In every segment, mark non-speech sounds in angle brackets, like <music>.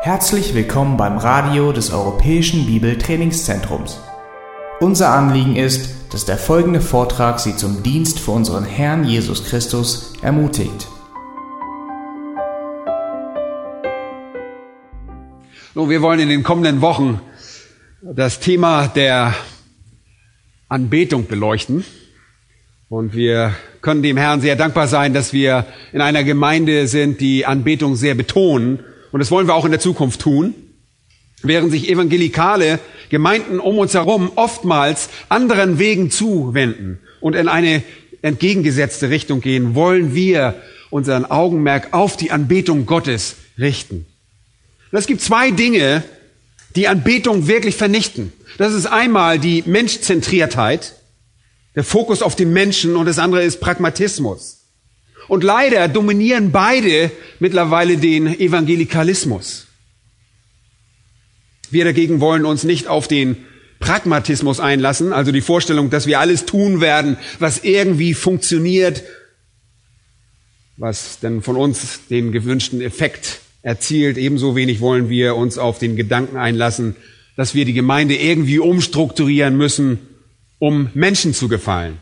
Herzlich willkommen beim Radio des Europäischen Bibeltrainingszentrums. Unser Anliegen ist, dass der folgende Vortrag Sie zum Dienst für unseren Herrn Jesus Christus ermutigt. Nun, wir wollen in den kommenden Wochen das Thema der Anbetung beleuchten. Und wir können dem Herrn sehr dankbar sein, dass wir in einer Gemeinde sind, die Anbetung sehr betonen und das wollen wir auch in der Zukunft tun, während sich evangelikale Gemeinden um uns herum oftmals anderen Wegen zuwenden und in eine entgegengesetzte Richtung gehen, wollen wir unseren Augenmerk auf die Anbetung Gottes richten. Und es gibt zwei Dinge, die Anbetung wirklich vernichten. Das ist einmal die Menschzentriertheit, der Fokus auf den Menschen und das andere ist Pragmatismus. Und leider dominieren beide mittlerweile den Evangelikalismus. Wir dagegen wollen uns nicht auf den Pragmatismus einlassen, also die Vorstellung, dass wir alles tun werden, was irgendwie funktioniert, was denn von uns den gewünschten Effekt erzielt. Ebenso wenig wollen wir uns auf den Gedanken einlassen, dass wir die Gemeinde irgendwie umstrukturieren müssen, um Menschen zu gefallen.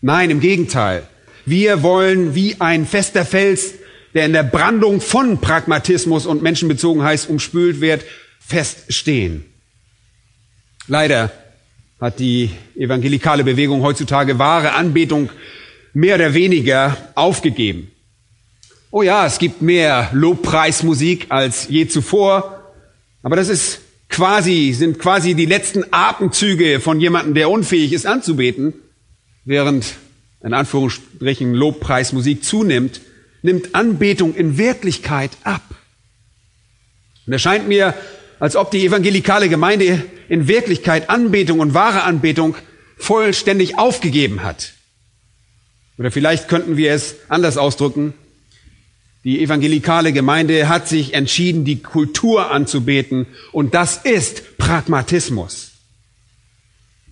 Nein, im Gegenteil. Wir wollen wie ein fester Fels, der in der Brandung von Pragmatismus und Menschenbezogenheit umspült wird, feststehen. Leider hat die evangelikale Bewegung heutzutage wahre Anbetung mehr oder weniger aufgegeben. Oh ja, es gibt mehr Lobpreismusik als je zuvor, aber das ist quasi, sind quasi die letzten Atemzüge von jemandem, der unfähig ist anzubeten, während in Anführungsstrichen Lobpreismusik zunimmt, nimmt Anbetung in Wirklichkeit ab. Und es scheint mir, als ob die evangelikale Gemeinde in Wirklichkeit Anbetung und wahre Anbetung vollständig aufgegeben hat. Oder vielleicht könnten wir es anders ausdrücken. Die evangelikale Gemeinde hat sich entschieden, die Kultur anzubeten und das ist Pragmatismus.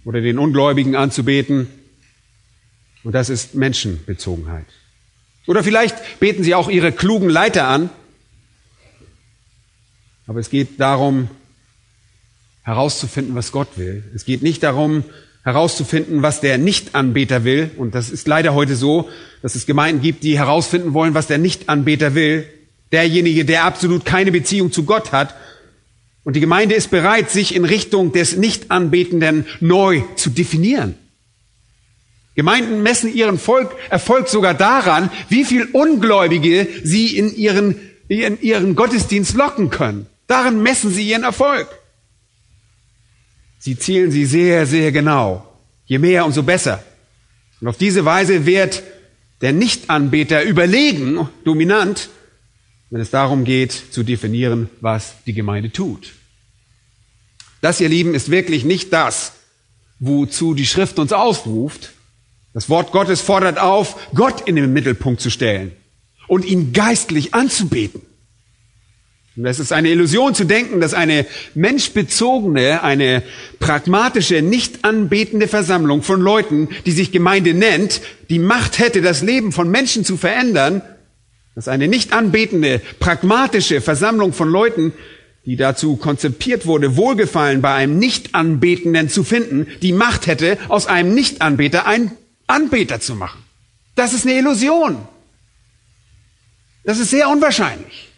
Oder den Ungläubigen anzubeten und das ist Menschenbezogenheit. Oder vielleicht beten Sie auch Ihre klugen Leiter an. Aber es geht darum, herauszufinden, was Gott will. Es geht nicht darum, herauszufinden, was der Nichtanbeter will. Und das ist leider heute so, dass es Gemeinden gibt, die herausfinden wollen, was der Nichtanbeter will. Derjenige, der absolut keine Beziehung zu Gott hat. Und die Gemeinde ist bereit, sich in Richtung des Nichtanbetenden neu zu definieren. Gemeinden messen ihren Volk, Erfolg sogar daran, wie viel Ungläubige sie in ihren, in ihren Gottesdienst locken können. Daran messen sie ihren Erfolg. Sie zielen sie sehr, sehr genau. Je mehr, umso besser. Und auf diese Weise wird der Nichtanbeter überlegen, dominant, wenn es darum geht, zu definieren, was die Gemeinde tut. Das, ihr Lieben, ist wirklich nicht das, wozu die Schrift uns aufruft, das Wort Gottes fordert auf, Gott in den Mittelpunkt zu stellen und ihn geistlich anzubeten. Und es ist eine Illusion zu denken, dass eine menschbezogene, eine pragmatische, nicht anbetende Versammlung von Leuten, die sich Gemeinde nennt, die Macht hätte, das Leben von Menschen zu verändern, dass eine nicht anbetende, pragmatische Versammlung von Leuten, die dazu konzipiert wurde, Wohlgefallen bei einem Nicht-Anbetenden zu finden, die Macht hätte, aus einem Nicht-Anbeter ein Anbeter zu machen. Das ist eine Illusion. Das ist sehr unwahrscheinlich.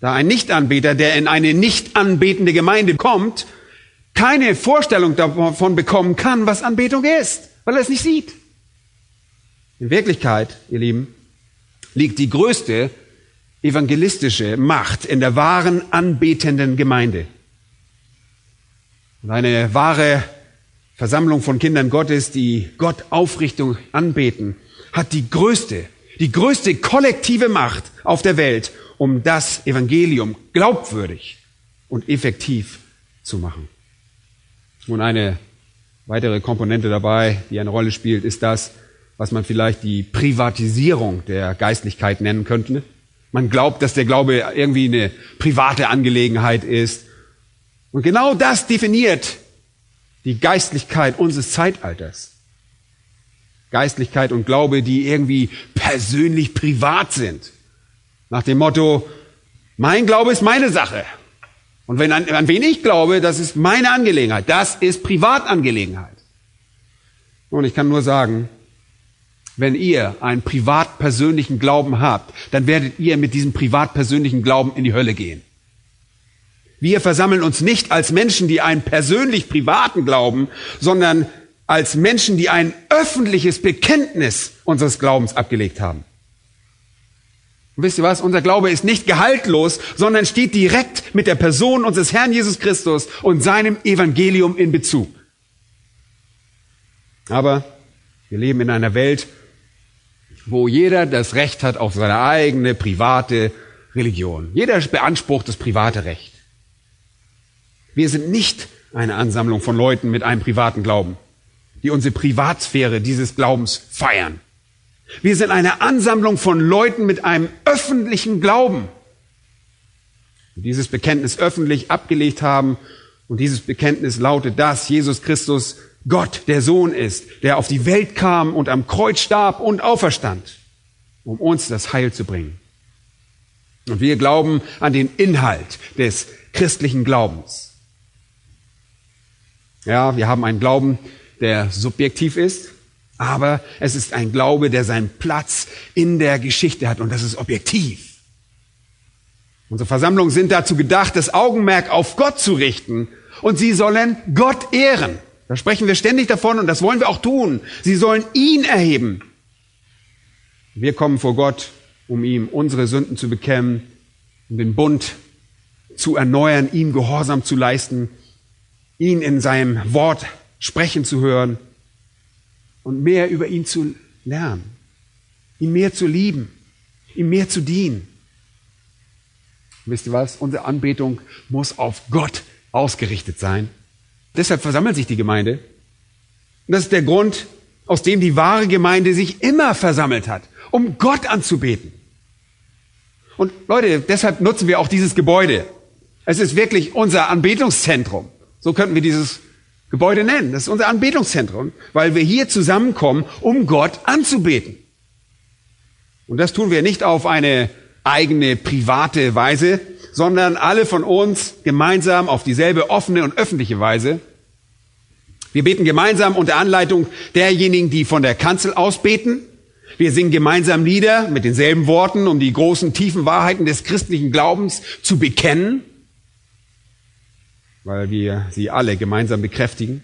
Da ein Nichtanbeter, der in eine nicht anbetende Gemeinde kommt, keine Vorstellung davon bekommen kann, was Anbetung ist, weil er es nicht sieht. In Wirklichkeit, ihr Lieben, liegt die größte evangelistische Macht in der wahren anbetenden Gemeinde. Und eine wahre Versammlung von Kindern Gottes, die Gott Aufrichtung anbeten, hat die größte, die größte kollektive Macht auf der Welt, um das Evangelium glaubwürdig und effektiv zu machen. Und eine weitere Komponente dabei, die eine Rolle spielt, ist das, was man vielleicht die Privatisierung der Geistlichkeit nennen könnte. Man glaubt, dass der Glaube irgendwie eine private Angelegenheit ist. Und genau das definiert die Geistlichkeit unseres Zeitalters. Geistlichkeit und Glaube, die irgendwie persönlich privat sind. Nach dem Motto, Mein Glaube ist meine Sache. Und wenn an, an wen ich glaube, das ist meine Angelegenheit. Das ist Privatangelegenheit. Und ich kann nur sagen, wenn ihr einen privat-persönlichen Glauben habt, dann werdet ihr mit diesem privat-persönlichen Glauben in die Hölle gehen. Wir versammeln uns nicht als Menschen, die einen persönlich privaten Glauben, sondern als Menschen, die ein öffentliches Bekenntnis unseres Glaubens abgelegt haben. Und wisst ihr was? Unser Glaube ist nicht gehaltlos, sondern steht direkt mit der Person unseres Herrn Jesus Christus und seinem Evangelium in Bezug. Aber wir leben in einer Welt, wo jeder das Recht hat auf seine eigene private Religion. Jeder beansprucht das private Recht. Wir sind nicht eine Ansammlung von Leuten mit einem privaten Glauben, die unsere Privatsphäre dieses Glaubens feiern. Wir sind eine Ansammlung von Leuten mit einem öffentlichen Glauben, die dieses Bekenntnis öffentlich abgelegt haben. Und dieses Bekenntnis lautet, dass Jesus Christus Gott, der Sohn ist, der auf die Welt kam und am Kreuz starb und auferstand, um uns das Heil zu bringen. Und wir glauben an den Inhalt des christlichen Glaubens. Ja, wir haben einen Glauben, der subjektiv ist, aber es ist ein Glaube, der seinen Platz in der Geschichte hat und das ist objektiv. Unsere Versammlungen sind dazu gedacht, das Augenmerk auf Gott zu richten und sie sollen Gott ehren. Da sprechen wir ständig davon und das wollen wir auch tun. Sie sollen ihn erheben. Wir kommen vor Gott, um ihm unsere Sünden zu bekennen, um den Bund zu erneuern, ihm Gehorsam zu leisten, ihn in seinem Wort sprechen zu hören und mehr über ihn zu lernen, ihn mehr zu lieben, ihm mehr zu dienen. Wisst ihr was? Unsere Anbetung muss auf Gott ausgerichtet sein. Deshalb versammelt sich die Gemeinde. Und das ist der Grund, aus dem die wahre Gemeinde sich immer versammelt hat, um Gott anzubeten. Und Leute, deshalb nutzen wir auch dieses Gebäude. Es ist wirklich unser Anbetungszentrum. So könnten wir dieses Gebäude nennen. Das ist unser Anbetungszentrum, weil wir hier zusammenkommen, um Gott anzubeten. Und das tun wir nicht auf eine eigene private Weise, sondern alle von uns gemeinsam auf dieselbe offene und öffentliche Weise. Wir beten gemeinsam unter Anleitung derjenigen, die von der Kanzel aus beten. Wir singen gemeinsam Lieder mit denselben Worten, um die großen, tiefen Wahrheiten des christlichen Glaubens zu bekennen weil wir sie alle gemeinsam bekräftigen,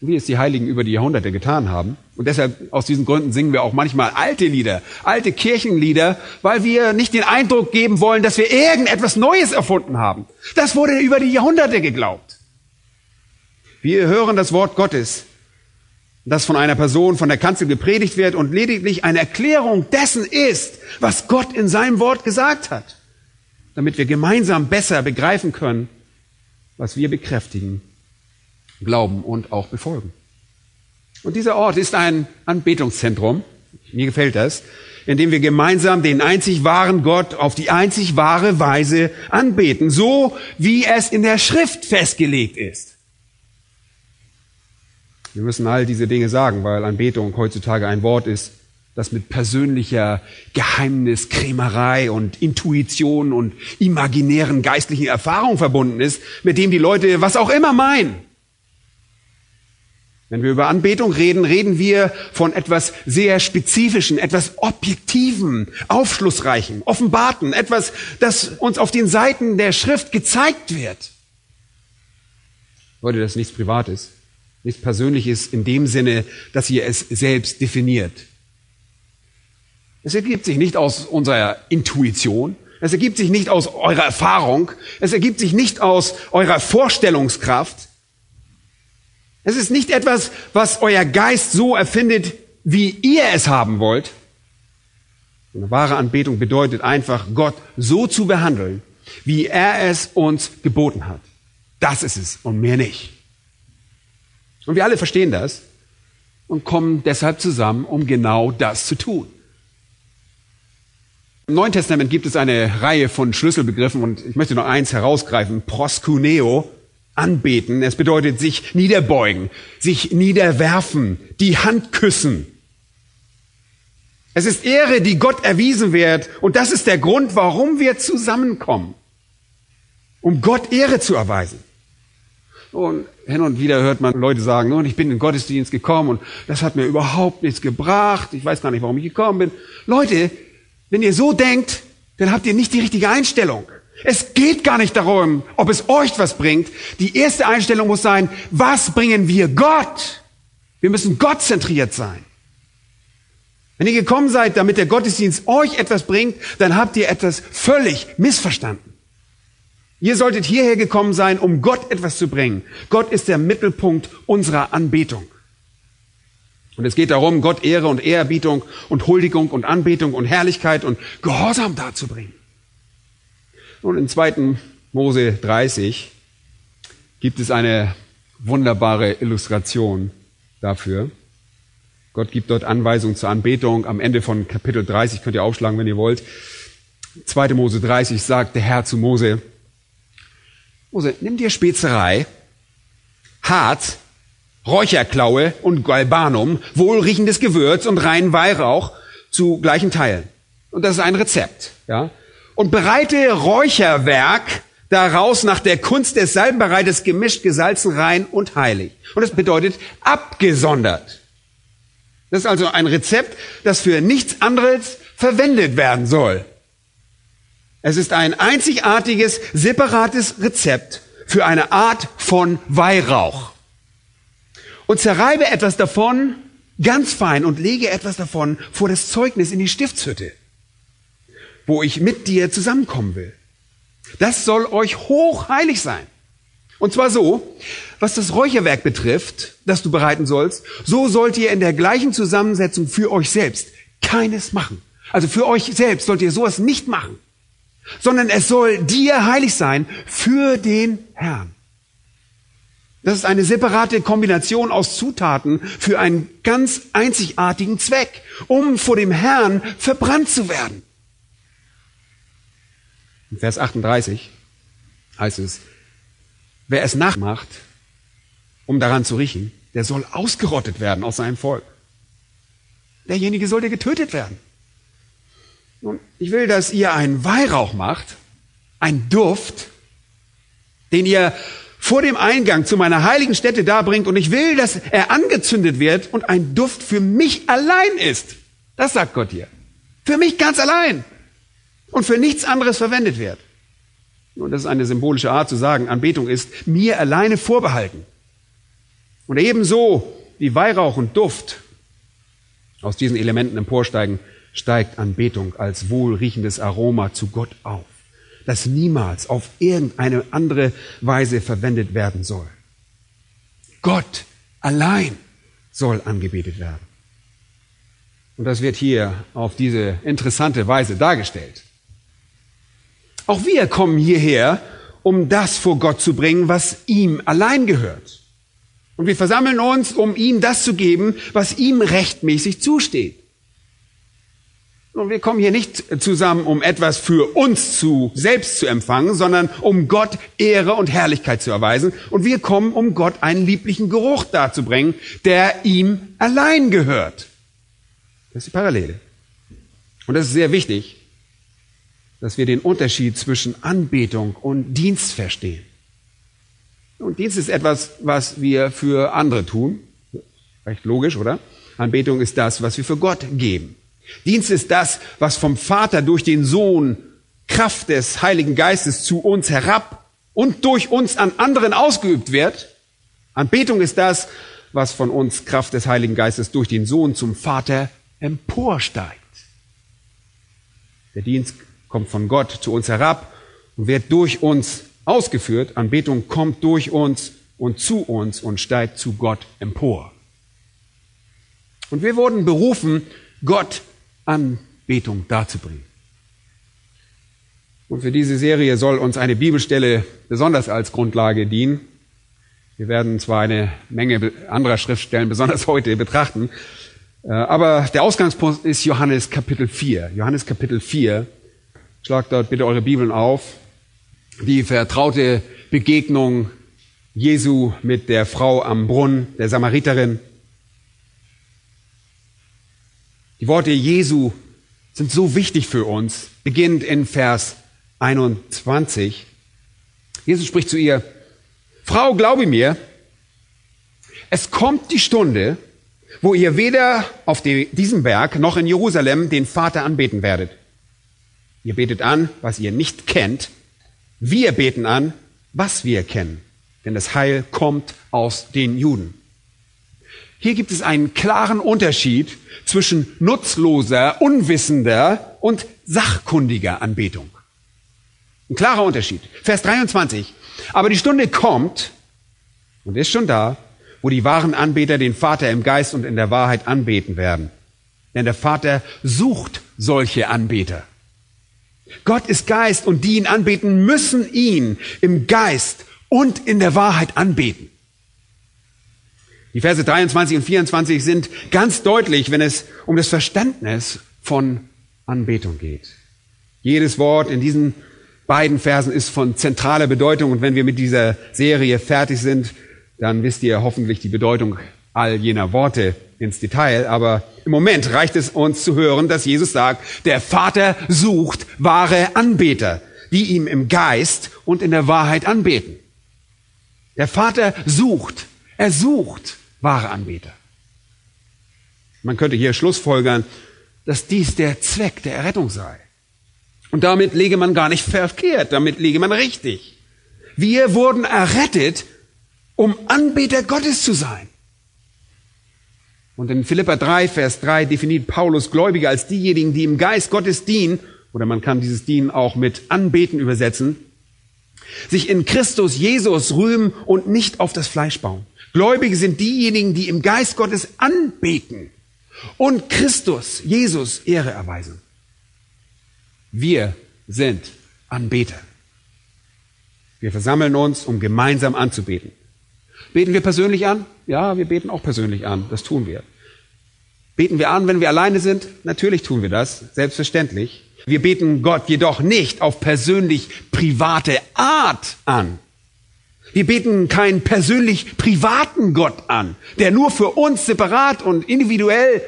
wie es die Heiligen über die Jahrhunderte getan haben. Und deshalb, aus diesen Gründen singen wir auch manchmal alte Lieder, alte Kirchenlieder, weil wir nicht den Eindruck geben wollen, dass wir irgendetwas Neues erfunden haben. Das wurde über die Jahrhunderte geglaubt. Wir hören das Wort Gottes, das von einer Person von der Kanzel gepredigt wird und lediglich eine Erklärung dessen ist, was Gott in seinem Wort gesagt hat, damit wir gemeinsam besser begreifen können, was wir bekräftigen, glauben und auch befolgen. Und dieser Ort ist ein Anbetungszentrum, mir gefällt das, in dem wir gemeinsam den einzig wahren Gott auf die einzig wahre Weise anbeten, so wie es in der Schrift festgelegt ist. Wir müssen all diese Dinge sagen, weil Anbetung heutzutage ein Wort ist, das mit persönlicher Geheimniskrämerei und Intuition und imaginären geistlichen Erfahrungen verbunden ist, mit dem die Leute was auch immer meinen. Wenn wir über Anbetung reden, reden wir von etwas sehr Spezifischen, etwas Objektiven, Aufschlussreichen, Offenbarten, etwas, das uns auf den Seiten der Schrift gezeigt wird. Leute, das nichts Privates, nichts Persönliches in dem Sinne, dass ihr es selbst definiert. Es ergibt sich nicht aus unserer Intuition. Es ergibt sich nicht aus eurer Erfahrung. Es ergibt sich nicht aus eurer Vorstellungskraft. Es ist nicht etwas, was euer Geist so erfindet, wie ihr es haben wollt. Eine wahre Anbetung bedeutet einfach, Gott so zu behandeln, wie er es uns geboten hat. Das ist es und mehr nicht. Und wir alle verstehen das und kommen deshalb zusammen, um genau das zu tun. Im Neuen Testament gibt es eine Reihe von Schlüsselbegriffen und ich möchte noch eins herausgreifen. Proskuneo, anbeten. Es bedeutet sich niederbeugen, sich niederwerfen, die Hand küssen. Es ist Ehre, die Gott erwiesen wird. Und das ist der Grund, warum wir zusammenkommen. Um Gott Ehre zu erweisen. Und hin und wieder hört man Leute sagen, und ich bin in den Gottesdienst gekommen und das hat mir überhaupt nichts gebracht. Ich weiß gar nicht, warum ich gekommen bin. Leute, wenn ihr so denkt, dann habt ihr nicht die richtige Einstellung. Es geht gar nicht darum, ob es euch was bringt. Die erste Einstellung muss sein, was bringen wir Gott? Wir müssen Gott zentriert sein. Wenn ihr gekommen seid, damit der Gottesdienst euch etwas bringt, dann habt ihr etwas völlig missverstanden. Ihr solltet hierher gekommen sein, um Gott etwas zu bringen. Gott ist der Mittelpunkt unserer Anbetung. Und es geht darum, Gott Ehre und Ehrerbietung und Huldigung und Anbetung und Herrlichkeit und Gehorsam darzubringen. Und in 2. Mose 30 gibt es eine wunderbare Illustration dafür. Gott gibt dort Anweisungen zur Anbetung. Am Ende von Kapitel 30 könnt ihr aufschlagen, wenn ihr wollt. 2. Mose 30 sagt der Herr zu Mose, Mose, nimm dir Spezerei, Harz, Räucherklaue und Galbanum, wohlriechendes Gewürz und reinen Weihrauch zu gleichen Teilen. Und das ist ein Rezept, ja. Und bereite Räucherwerk daraus nach der Kunst des Salbenbereites gemischt, gesalzen, rein und heilig. Und das bedeutet abgesondert. Das ist also ein Rezept, das für nichts anderes verwendet werden soll. Es ist ein einzigartiges, separates Rezept für eine Art von Weihrauch. Und zerreibe etwas davon ganz fein und lege etwas davon vor das Zeugnis in die Stiftshütte, wo ich mit dir zusammenkommen will. Das soll euch hochheilig sein. Und zwar so, was das Räucherwerk betrifft, das du bereiten sollst, so sollt ihr in der gleichen Zusammensetzung für euch selbst keines machen. Also für euch selbst sollt ihr sowas nicht machen, sondern es soll dir heilig sein für den Herrn. Das ist eine separate Kombination aus Zutaten für einen ganz einzigartigen Zweck, um vor dem Herrn verbrannt zu werden. In Vers 38 heißt es, Wer es nachmacht, um daran zu riechen, der soll ausgerottet werden aus seinem Volk. Derjenige sollte getötet werden. Nun, ich will, dass ihr einen Weihrauch macht, ein Duft, den ihr vor dem Eingang zu meiner heiligen Stätte darbringt und ich will, dass er angezündet wird und ein Duft für mich allein ist. Das sagt Gott hier. Für mich ganz allein. Und für nichts anderes verwendet wird. Und das ist eine symbolische Art zu sagen, Anbetung ist mir alleine vorbehalten. Und ebenso wie Weihrauch und Duft aus diesen Elementen emporsteigen, steigt Anbetung als wohlriechendes Aroma zu Gott auf, das niemals auf irgendeine andere Weise verwendet werden soll. Gott allein soll angebetet werden. Und das wird hier auf diese interessante Weise dargestellt. Auch wir kommen hierher, um das vor Gott zu bringen, was ihm allein gehört. Und wir versammeln uns, um ihm das zu geben, was ihm rechtmäßig zusteht. Und wir kommen hier nicht zusammen, um etwas für uns zu selbst zu empfangen, sondern um Gott Ehre und Herrlichkeit zu erweisen. Und wir kommen, um Gott einen lieblichen Geruch darzubringen, der ihm allein gehört. Das ist die Parallele. Und das ist sehr wichtig, dass wir den Unterschied zwischen Anbetung und Dienst verstehen. Und Dienst ist etwas, was wir für andere tun. Recht logisch, oder? Anbetung ist das, was wir für Gott geben. Dienst ist das, was vom Vater durch den Sohn Kraft des Heiligen Geistes zu uns herab und durch uns an anderen ausgeübt wird. Anbetung ist das, was von uns Kraft des Heiligen Geistes durch den Sohn zum Vater emporsteigt. Der Dienst kommt von Gott zu uns herab und wird durch uns ausgeführt. Anbetung kommt durch uns und zu uns und steigt zu Gott empor. Und wir wurden berufen, Gott Anbetung darzubringen. Und für diese Serie soll uns eine Bibelstelle besonders als Grundlage dienen. Wir werden zwar eine Menge anderer Schriftstellen besonders <laughs> heute betrachten, äh, aber der Ausgangspunkt ist Johannes Kapitel 4. Johannes Kapitel 4, Schlagt dort bitte eure Bibeln auf. Die vertraute Begegnung Jesu mit der Frau am Brunnen, der Samariterin. Die Worte Jesu sind so wichtig für uns, beginnend in Vers 21. Jesus spricht zu ihr, Frau, glaube mir, es kommt die Stunde, wo ihr weder auf diesem Berg noch in Jerusalem den Vater anbeten werdet. Ihr betet an, was ihr nicht kennt. Wir beten an, was wir kennen. Denn das Heil kommt aus den Juden. Hier gibt es einen klaren Unterschied zwischen nutzloser, unwissender und sachkundiger Anbetung. Ein klarer Unterschied. Vers 23. Aber die Stunde kommt und ist schon da, wo die wahren Anbeter den Vater im Geist und in der Wahrheit anbeten werden. Denn der Vater sucht solche Anbeter. Gott ist Geist und die ihn anbeten, müssen ihn im Geist und in der Wahrheit anbeten. Die Verse 23 und 24 sind ganz deutlich, wenn es um das Verständnis von Anbetung geht. Jedes Wort in diesen beiden Versen ist von zentraler Bedeutung und wenn wir mit dieser Serie fertig sind, dann wisst ihr hoffentlich die Bedeutung all jener Worte ins Detail. Aber im Moment reicht es uns zu hören, dass Jesus sagt, der Vater sucht wahre Anbeter, die ihm im Geist und in der Wahrheit anbeten. Der Vater sucht, er sucht wahre Anbeter. Man könnte hier Schlussfolgern, dass dies der Zweck der Errettung sei. Und damit lege man gar nicht verkehrt, damit lege man richtig. Wir wurden errettet, um Anbeter Gottes zu sein. Und in Philippa 3, Vers 3 definiert Paulus Gläubige als diejenigen, die im Geist Gottes dienen, oder man kann dieses Dienen auch mit Anbeten übersetzen, sich in Christus Jesus rühmen und nicht auf das Fleisch bauen. Gläubige sind diejenigen, die im Geist Gottes anbeten und Christus, Jesus, Ehre erweisen. Wir sind Anbeter. Wir versammeln uns, um gemeinsam anzubeten. Beten wir persönlich an? Ja, wir beten auch persönlich an. Das tun wir. Beten wir an, wenn wir alleine sind? Natürlich tun wir das, selbstverständlich. Wir beten Gott jedoch nicht auf persönlich private Art an. Wir beten keinen persönlich privaten Gott an, der nur für uns separat und individuell,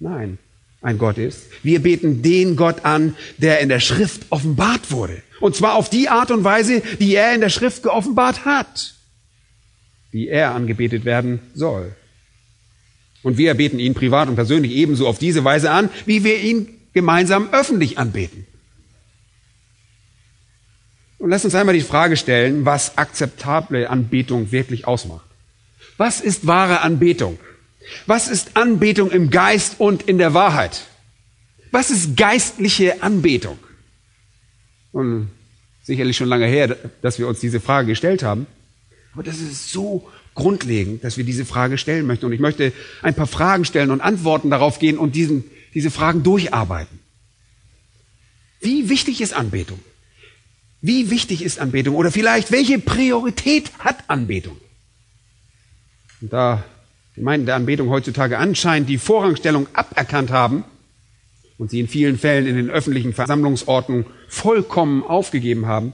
nein, ein Gott ist. Wir beten den Gott an, der in der Schrift offenbart wurde. Und zwar auf die Art und Weise, die er in der Schrift geoffenbart hat wie er angebetet werden soll. Und wir beten ihn privat und persönlich ebenso auf diese Weise an, wie wir ihn gemeinsam öffentlich anbeten. Und lass uns einmal die Frage stellen, was akzeptable Anbetung wirklich ausmacht. Was ist wahre Anbetung? Was ist Anbetung im Geist und in der Wahrheit? Was ist geistliche Anbetung? Und sicherlich schon lange her, dass wir uns diese Frage gestellt haben. Aber das ist so grundlegend, dass wir diese Frage stellen möchten. Und ich möchte ein paar Fragen stellen und Antworten darauf gehen und diesen, diese Fragen durcharbeiten. Wie wichtig ist Anbetung? Wie wichtig ist Anbetung? Oder vielleicht, welche Priorität hat Anbetung? Und da Gemeinden der Anbetung heutzutage anscheinend die Vorrangstellung aberkannt haben und sie in vielen Fällen in den öffentlichen Versammlungsorten vollkommen aufgegeben haben,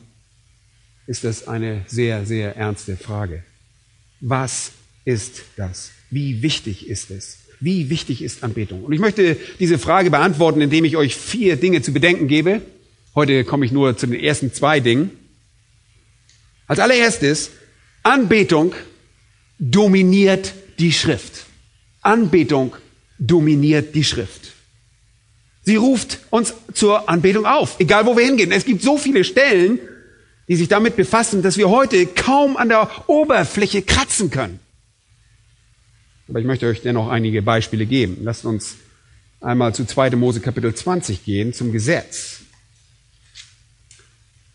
ist das eine sehr, sehr ernste Frage. Was ist das? Wie wichtig ist es? Wie wichtig ist Anbetung? Und ich möchte diese Frage beantworten, indem ich euch vier Dinge zu bedenken gebe. Heute komme ich nur zu den ersten zwei Dingen. Als allererstes, Anbetung dominiert die Schrift. Anbetung dominiert die Schrift. Sie ruft uns zur Anbetung auf, egal wo wir hingehen. Es gibt so viele Stellen, die sich damit befassen, dass wir heute kaum an der Oberfläche kratzen können. Aber ich möchte euch dennoch einige Beispiele geben. Lasst uns einmal zu 2. Mose Kapitel 20 gehen, zum Gesetz.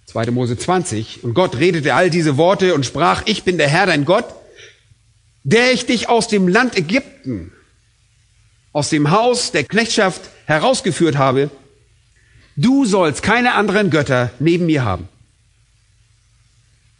2. Mose 20. Und Gott redete all diese Worte und sprach, ich bin der Herr dein Gott, der ich dich aus dem Land Ägypten, aus dem Haus der Knechtschaft herausgeführt habe. Du sollst keine anderen Götter neben mir haben.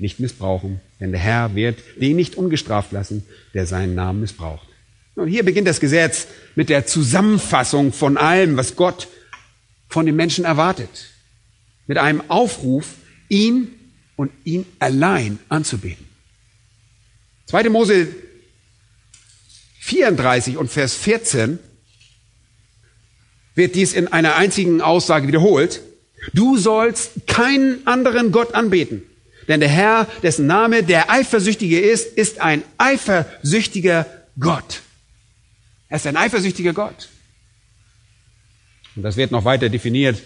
nicht missbrauchen, denn der Herr wird den nicht ungestraft lassen, der seinen Namen missbraucht. Und hier beginnt das Gesetz mit der Zusammenfassung von allem, was Gott von den Menschen erwartet. Mit einem Aufruf, ihn und ihn allein anzubeten. 2. Mose 34 und Vers 14 wird dies in einer einzigen Aussage wiederholt. Du sollst keinen anderen Gott anbeten. Denn der Herr, dessen Name der Eifersüchtige ist, ist ein eifersüchtiger Gott. Er ist ein eifersüchtiger Gott. Und das wird noch weiter definiert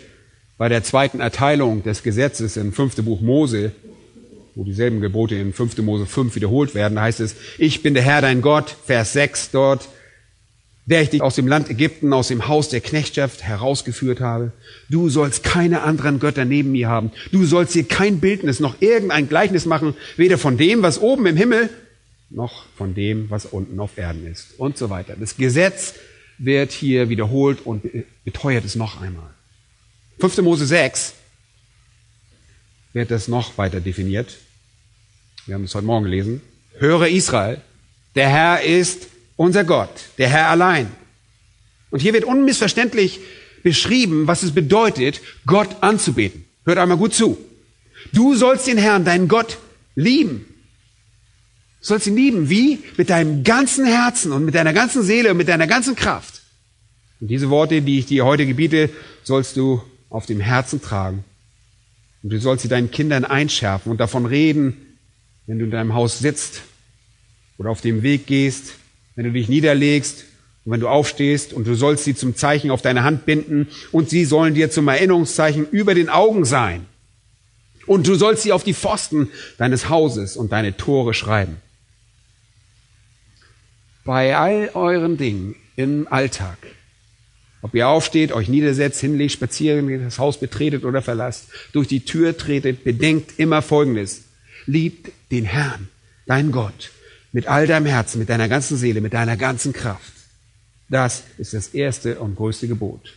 bei der zweiten Erteilung des Gesetzes im fünften Buch Mose, wo dieselben Gebote in 5. Mose 5 wiederholt werden. Da heißt es, ich bin der Herr dein Gott, Vers 6 dort, der ich dich aus dem Land Ägypten, aus dem Haus der Knechtschaft herausgeführt habe. Du sollst keine anderen Götter neben mir haben. Du sollst hier kein Bildnis noch irgendein Gleichnis machen, weder von dem, was oben im Himmel, noch von dem, was unten auf Erden ist und so weiter. Das Gesetz wird hier wiederholt und beteuert es noch einmal. 5. Mose 6 wird das noch weiter definiert. Wir haben es heute Morgen gelesen. Höre Israel, der Herr ist unser Gott, der Herr allein. Und hier wird unmissverständlich beschrieben, was es bedeutet, Gott anzubeten. Hört einmal gut zu. Du sollst den Herrn, deinen Gott, lieben. Du sollst ihn lieben. Wie? Mit deinem ganzen Herzen und mit deiner ganzen Seele und mit deiner ganzen Kraft. Und diese Worte, die ich dir heute gebiete, sollst du auf dem Herzen tragen. Und du sollst sie deinen Kindern einschärfen und davon reden, wenn du in deinem Haus sitzt oder auf dem Weg gehst, wenn du dich niederlegst und wenn du aufstehst und du sollst sie zum Zeichen auf deine Hand binden und sie sollen dir zum Erinnerungszeichen über den Augen sein. Und du sollst sie auf die Pfosten deines Hauses und deine Tore schreiben. Bei all euren Dingen im Alltag, ob ihr aufsteht, euch niedersetzt, hinlegt, spazieren geht, das Haus betretet oder verlasst, durch die Tür tretet, bedenkt immer Folgendes. Liebt den Herrn, dein Gott, mit all deinem Herzen, mit deiner ganzen Seele, mit deiner ganzen Kraft. Das ist das erste und größte Gebot.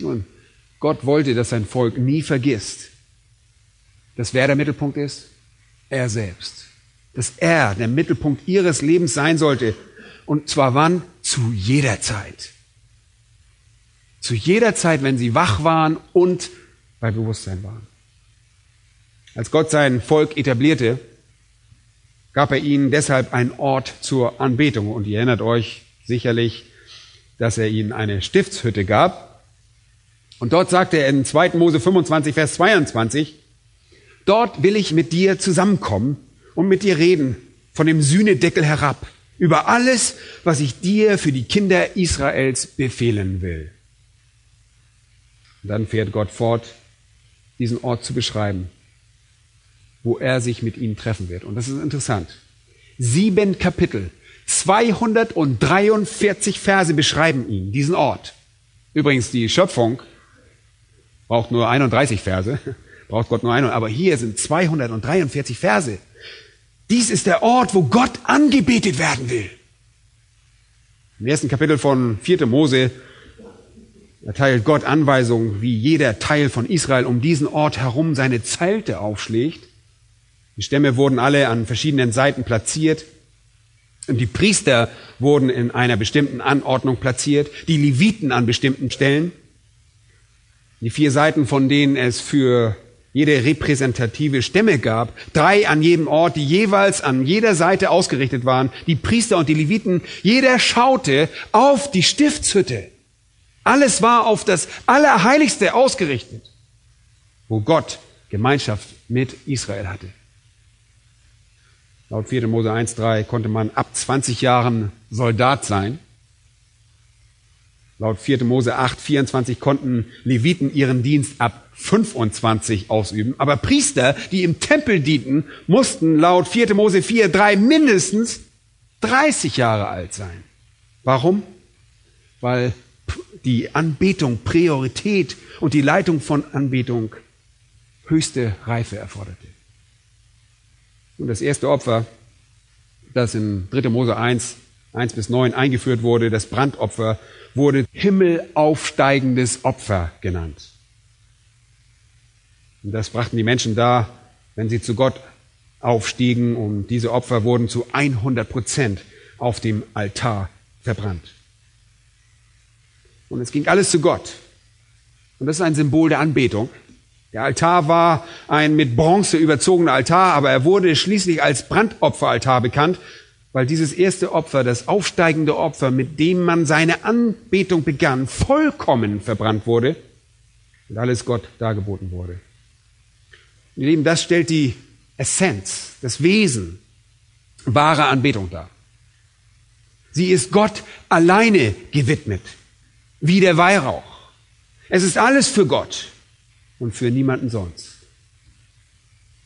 Nun, Gott wollte, dass sein Volk nie vergisst, dass wer der Mittelpunkt ist? Er selbst. Dass er der Mittelpunkt ihres Lebens sein sollte. Und zwar wann? Zu jeder Zeit. Zu jeder Zeit, wenn sie wach waren und bei Bewusstsein waren. Als Gott sein Volk etablierte, gab er ihnen deshalb einen Ort zur Anbetung. Und ihr erinnert euch sicherlich, dass er ihnen eine Stiftshütte gab. Und dort sagte er in 2. Mose 25, Vers 22, dort will ich mit dir zusammenkommen und mit dir reden von dem Sühnedeckel herab über alles, was ich dir für die Kinder Israels befehlen will. Und dann fährt Gott fort, diesen Ort zu beschreiben wo er sich mit ihnen treffen wird. Und das ist interessant. Sieben Kapitel, 243 Verse beschreiben ihn, diesen Ort. Übrigens, die Schöpfung braucht nur 31 Verse, <laughs> braucht Gott nur einen, aber hier sind 243 Verse. Dies ist der Ort, wo Gott angebetet werden will. Im ersten Kapitel von 4. Mose erteilt Gott Anweisungen, wie jeder Teil von Israel um diesen Ort herum seine Zelte aufschlägt. Die Stämme wurden alle an verschiedenen Seiten platziert. Und die Priester wurden in einer bestimmten Anordnung platziert, die Leviten an bestimmten Stellen. Die vier Seiten, von denen es für jede repräsentative Stämme gab, drei an jedem Ort, die jeweils an jeder Seite ausgerichtet waren, die Priester und die Leviten, jeder schaute auf die Stiftshütte. Alles war auf das Allerheiligste ausgerichtet, wo Gott Gemeinschaft mit Israel hatte. Laut 4. Mose 1.3 konnte man ab 20 Jahren Soldat sein. Laut 4. Mose 8, 24 konnten Leviten ihren Dienst ab 25 ausüben. Aber Priester, die im Tempel dienten, mussten laut 4. Mose 4, 3 mindestens 30 Jahre alt sein. Warum? Weil die Anbetung Priorität und die Leitung von Anbetung höchste Reife erforderte. Und das erste Opfer, das in 3. Mose 1, 1 bis 9 eingeführt wurde, das Brandopfer, wurde himmelaufsteigendes Opfer genannt. Und das brachten die Menschen da, wenn sie zu Gott aufstiegen und diese Opfer wurden zu 100 Prozent auf dem Altar verbrannt. Und es ging alles zu Gott. Und das ist ein Symbol der Anbetung. Der Altar war ein mit Bronze überzogener Altar, aber er wurde schließlich als Brandopferaltar bekannt, weil dieses erste Opfer, das aufsteigende Opfer, mit dem man seine Anbetung begann, vollkommen verbrannt wurde und alles Gott dargeboten wurde. Ihr Lieben, das stellt die Essenz, das Wesen wahrer Anbetung dar. Sie ist Gott alleine gewidmet, wie der Weihrauch. Es ist alles für Gott und für niemanden sonst.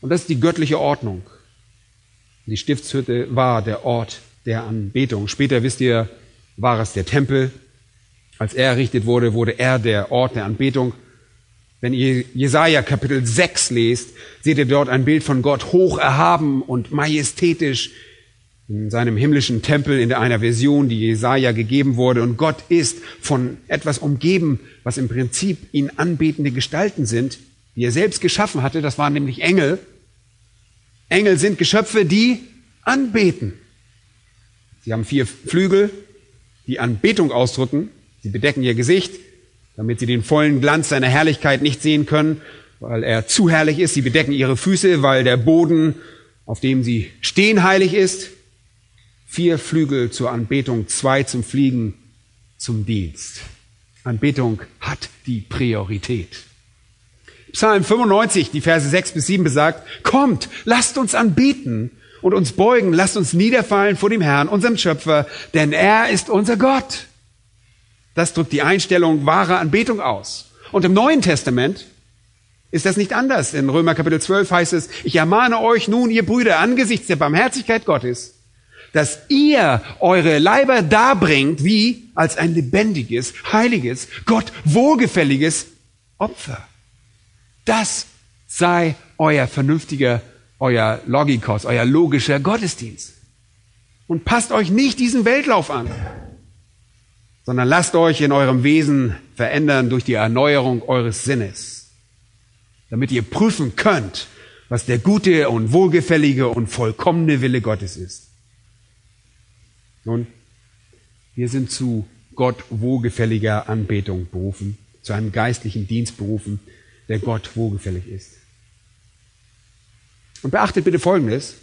Und das ist die göttliche Ordnung. Die Stiftshütte war der Ort der Anbetung. Später wisst ihr, war es der Tempel. Als er errichtet wurde, wurde er der Ort der Anbetung. Wenn ihr Jesaja Kapitel 6 lest, seht ihr dort ein Bild von Gott hoch erhaben und majestätisch in seinem himmlischen Tempel in einer Version, die Jesaja gegeben wurde. Und Gott ist von etwas umgeben, was im Prinzip ihn anbetende Gestalten sind, die er selbst geschaffen hatte. Das waren nämlich Engel. Engel sind Geschöpfe, die anbeten. Sie haben vier Flügel, die Anbetung ausdrücken. Sie bedecken ihr Gesicht, damit sie den vollen Glanz seiner Herrlichkeit nicht sehen können, weil er zu herrlich ist. Sie bedecken ihre Füße, weil der Boden, auf dem sie stehen, heilig ist. Vier Flügel zur Anbetung, zwei zum Fliegen, zum Dienst. Anbetung hat die Priorität. Psalm 95, die Verse 6 bis 7 besagt, kommt, lasst uns anbeten und uns beugen, lasst uns niederfallen vor dem Herrn, unserem Schöpfer, denn er ist unser Gott. Das drückt die Einstellung wahrer Anbetung aus. Und im Neuen Testament ist das nicht anders. In Römer Kapitel 12 heißt es, ich ermahne euch nun, ihr Brüder, angesichts der Barmherzigkeit Gottes, dass ihr eure Leiber darbringt wie als ein lebendiges, heiliges, Gott wohlgefälliges Opfer. Das sei euer vernünftiger, euer Logikos, euer logischer Gottesdienst. Und passt euch nicht diesen Weltlauf an, sondern lasst euch in eurem Wesen verändern durch die Erneuerung eures Sinnes, damit ihr prüfen könnt, was der gute und wohlgefällige und vollkommene Wille Gottes ist. Nun, wir sind zu Gott wohlgefälliger Anbetung berufen, zu einem geistlichen Dienst berufen, der Gott wohlgefällig ist. Und beachtet bitte Folgendes.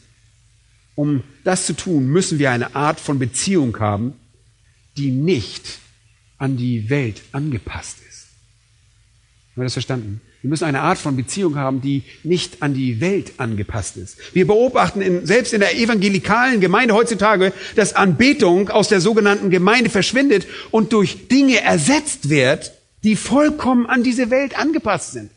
Um das zu tun, müssen wir eine Art von Beziehung haben, die nicht an die Welt angepasst ist. Haben wir das verstanden? Wir müssen eine Art von Beziehung haben, die nicht an die Welt angepasst ist. Wir beobachten in, selbst in der evangelikalen Gemeinde heutzutage, dass Anbetung aus der sogenannten Gemeinde verschwindet und durch Dinge ersetzt wird, die vollkommen an diese Welt angepasst sind.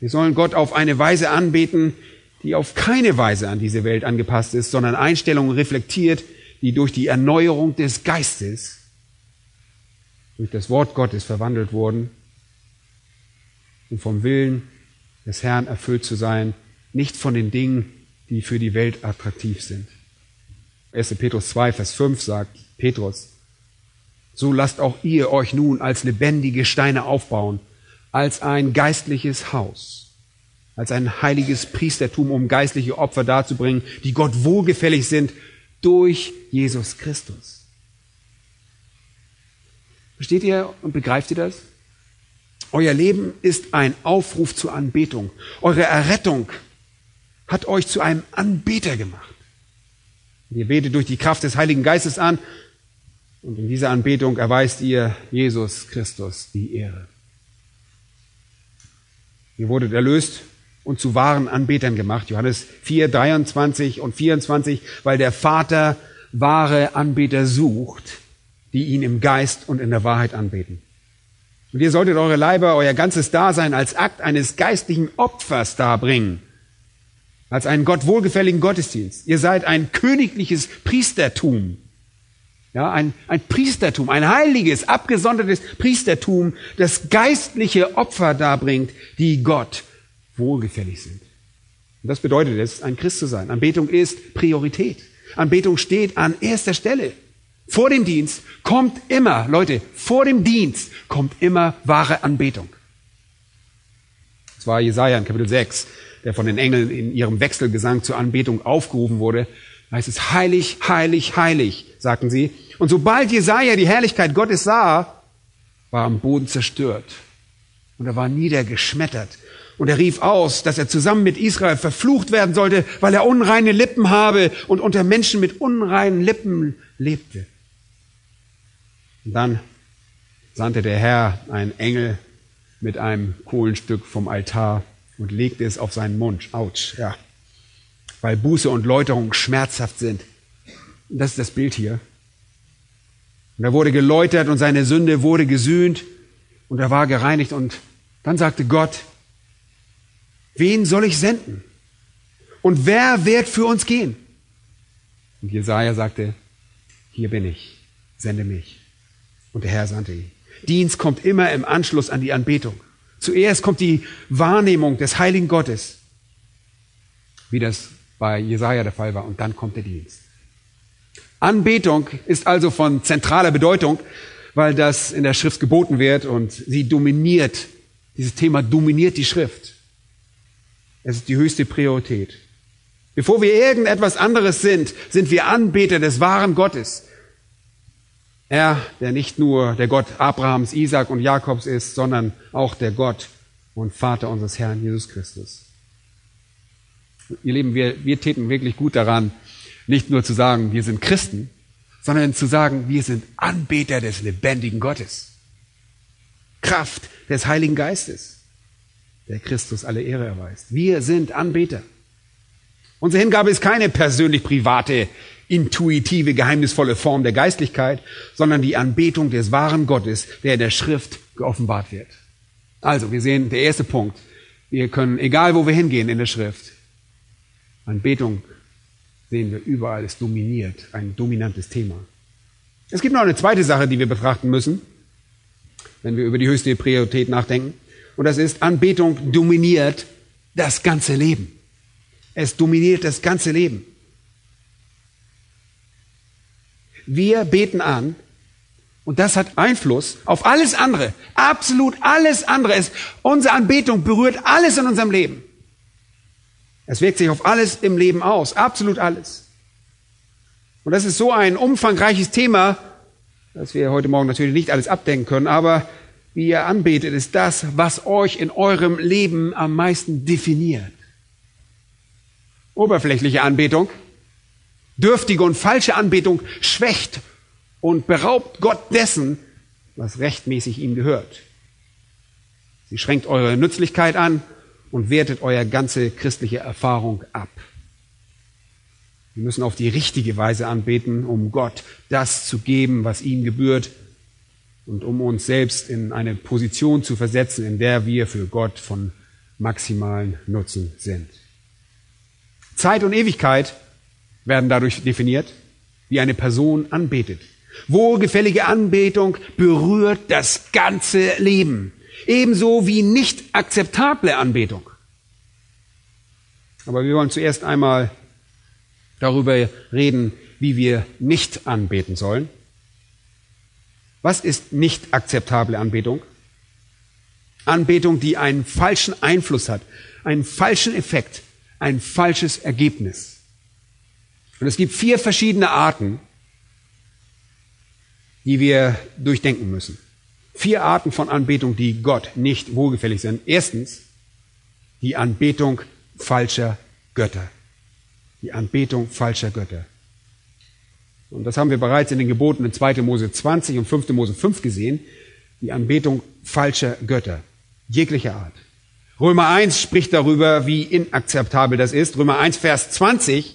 Wir sollen Gott auf eine Weise anbeten, die auf keine Weise an diese Welt angepasst ist, sondern Einstellungen reflektiert, die durch die Erneuerung des Geistes, durch das Wort Gottes verwandelt wurden und vom Willen des Herrn erfüllt zu sein, nicht von den Dingen, die für die Welt attraktiv sind. 1. Petrus 2, Vers 5 sagt Petrus, so lasst auch ihr euch nun als lebendige Steine aufbauen, als ein geistliches Haus, als ein heiliges Priestertum, um geistliche Opfer darzubringen, die Gott wohlgefällig sind durch Jesus Christus. Versteht ihr und begreift ihr das? Euer Leben ist ein Aufruf zur Anbetung. Eure Errettung hat euch zu einem Anbeter gemacht. Ihr betet durch die Kraft des Heiligen Geistes an und in dieser Anbetung erweist ihr Jesus Christus die Ehre. Ihr wurdet erlöst und zu wahren Anbetern gemacht. Johannes 4, 23 und 24, weil der Vater wahre Anbeter sucht, die ihn im Geist und in der Wahrheit anbeten. Und ihr solltet eure Leiber, euer ganzes Dasein als Akt eines geistlichen Opfers darbringen. Als einen Gott wohlgefälligen Gottesdienst. Ihr seid ein königliches Priestertum. Ja, ein, ein Priestertum, ein heiliges, abgesondertes Priestertum, das geistliche Opfer darbringt, die Gott wohlgefällig sind. Und das bedeutet es, ein Christ zu sein. Anbetung ist Priorität. Anbetung steht an erster Stelle. Vor dem Dienst kommt immer, Leute, vor dem Dienst kommt immer wahre Anbetung. Das war Jesaja in Kapitel 6, der von den Engeln in ihrem Wechselgesang zur Anbetung aufgerufen wurde. Da heißt es, heilig, heilig, heilig, sagten sie. Und sobald Jesaja die Herrlichkeit Gottes sah, war am Boden zerstört. Und er war niedergeschmettert. Und er rief aus, dass er zusammen mit Israel verflucht werden sollte, weil er unreine Lippen habe und unter Menschen mit unreinen Lippen lebte. Und dann sandte der Herr einen Engel mit einem Kohlenstück vom Altar und legte es auf seinen Mund. Autsch, ja. Weil Buße und Läuterung schmerzhaft sind. Und das ist das Bild hier. Und er wurde geläutert und seine Sünde wurde gesühnt und er war gereinigt und dann sagte Gott, wen soll ich senden? Und wer wird für uns gehen? Und Jesaja sagte, hier bin ich, sende mich. Und der Herr sandte ihn. Dienst kommt immer im Anschluss an die Anbetung. Zuerst kommt die Wahrnehmung des heiligen Gottes, wie das bei Jesaja der Fall war, und dann kommt der Dienst. Anbetung ist also von zentraler Bedeutung, weil das in der Schrift geboten wird und sie dominiert, dieses Thema dominiert die Schrift. Es ist die höchste Priorität. Bevor wir irgendetwas anderes sind, sind wir Anbeter des wahren Gottes. Er, der nicht nur der Gott Abrahams, Isaac und Jakobs ist, sondern auch der Gott und Vater unseres Herrn Jesus Christus. Ihr Lieben, wir, wir täten wirklich gut daran, nicht nur zu sagen, wir sind Christen, sondern zu sagen, wir sind Anbeter des lebendigen Gottes. Kraft des Heiligen Geistes, der Christus alle Ehre erweist. Wir sind Anbeter. Unsere Hingabe ist keine persönlich private intuitive, geheimnisvolle Form der Geistlichkeit, sondern die Anbetung des wahren Gottes, der in der Schrift geoffenbart wird. Also, wir sehen, der erste Punkt. Wir können, egal wo wir hingehen in der Schrift, Anbetung sehen wir überall, es dominiert, ein dominantes Thema. Es gibt noch eine zweite Sache, die wir betrachten müssen, wenn wir über die höchste Priorität nachdenken. Und das ist, Anbetung dominiert das ganze Leben. Es dominiert das ganze Leben. Wir beten an und das hat Einfluss auf alles andere. Absolut alles andere. Es, unsere Anbetung berührt alles in unserem Leben. Es wirkt sich auf alles im Leben aus. Absolut alles. Und das ist so ein umfangreiches Thema, dass wir heute Morgen natürlich nicht alles abdenken können, aber wie ihr anbetet, ist das, was euch in eurem Leben am meisten definiert. Oberflächliche Anbetung Dürftige und falsche Anbetung schwächt und beraubt Gott dessen, was rechtmäßig ihm gehört. Sie schränkt eure Nützlichkeit an und wertet euer ganze christliche Erfahrung ab. Wir müssen auf die richtige Weise anbeten, um Gott das zu geben, was ihm gebührt und um uns selbst in eine Position zu versetzen, in der wir für Gott von maximalen Nutzen sind. Zeit und Ewigkeit werden dadurch definiert, wie eine Person anbetet. Wohlgefällige Anbetung berührt das ganze Leben, ebenso wie nicht akzeptable Anbetung. Aber wir wollen zuerst einmal darüber reden, wie wir nicht anbeten sollen. Was ist nicht akzeptable Anbetung? Anbetung, die einen falschen Einfluss hat, einen falschen Effekt, ein falsches Ergebnis. Und es gibt vier verschiedene Arten, die wir durchdenken müssen. Vier Arten von Anbetung, die Gott nicht wohlgefällig sind. Erstens, die Anbetung falscher Götter. Die Anbetung falscher Götter. Und das haben wir bereits in den Geboten in 2. Mose 20 und 5. Mose 5 gesehen. Die Anbetung falscher Götter. Jeglicher Art. Römer 1 spricht darüber, wie inakzeptabel das ist. Römer 1, Vers 20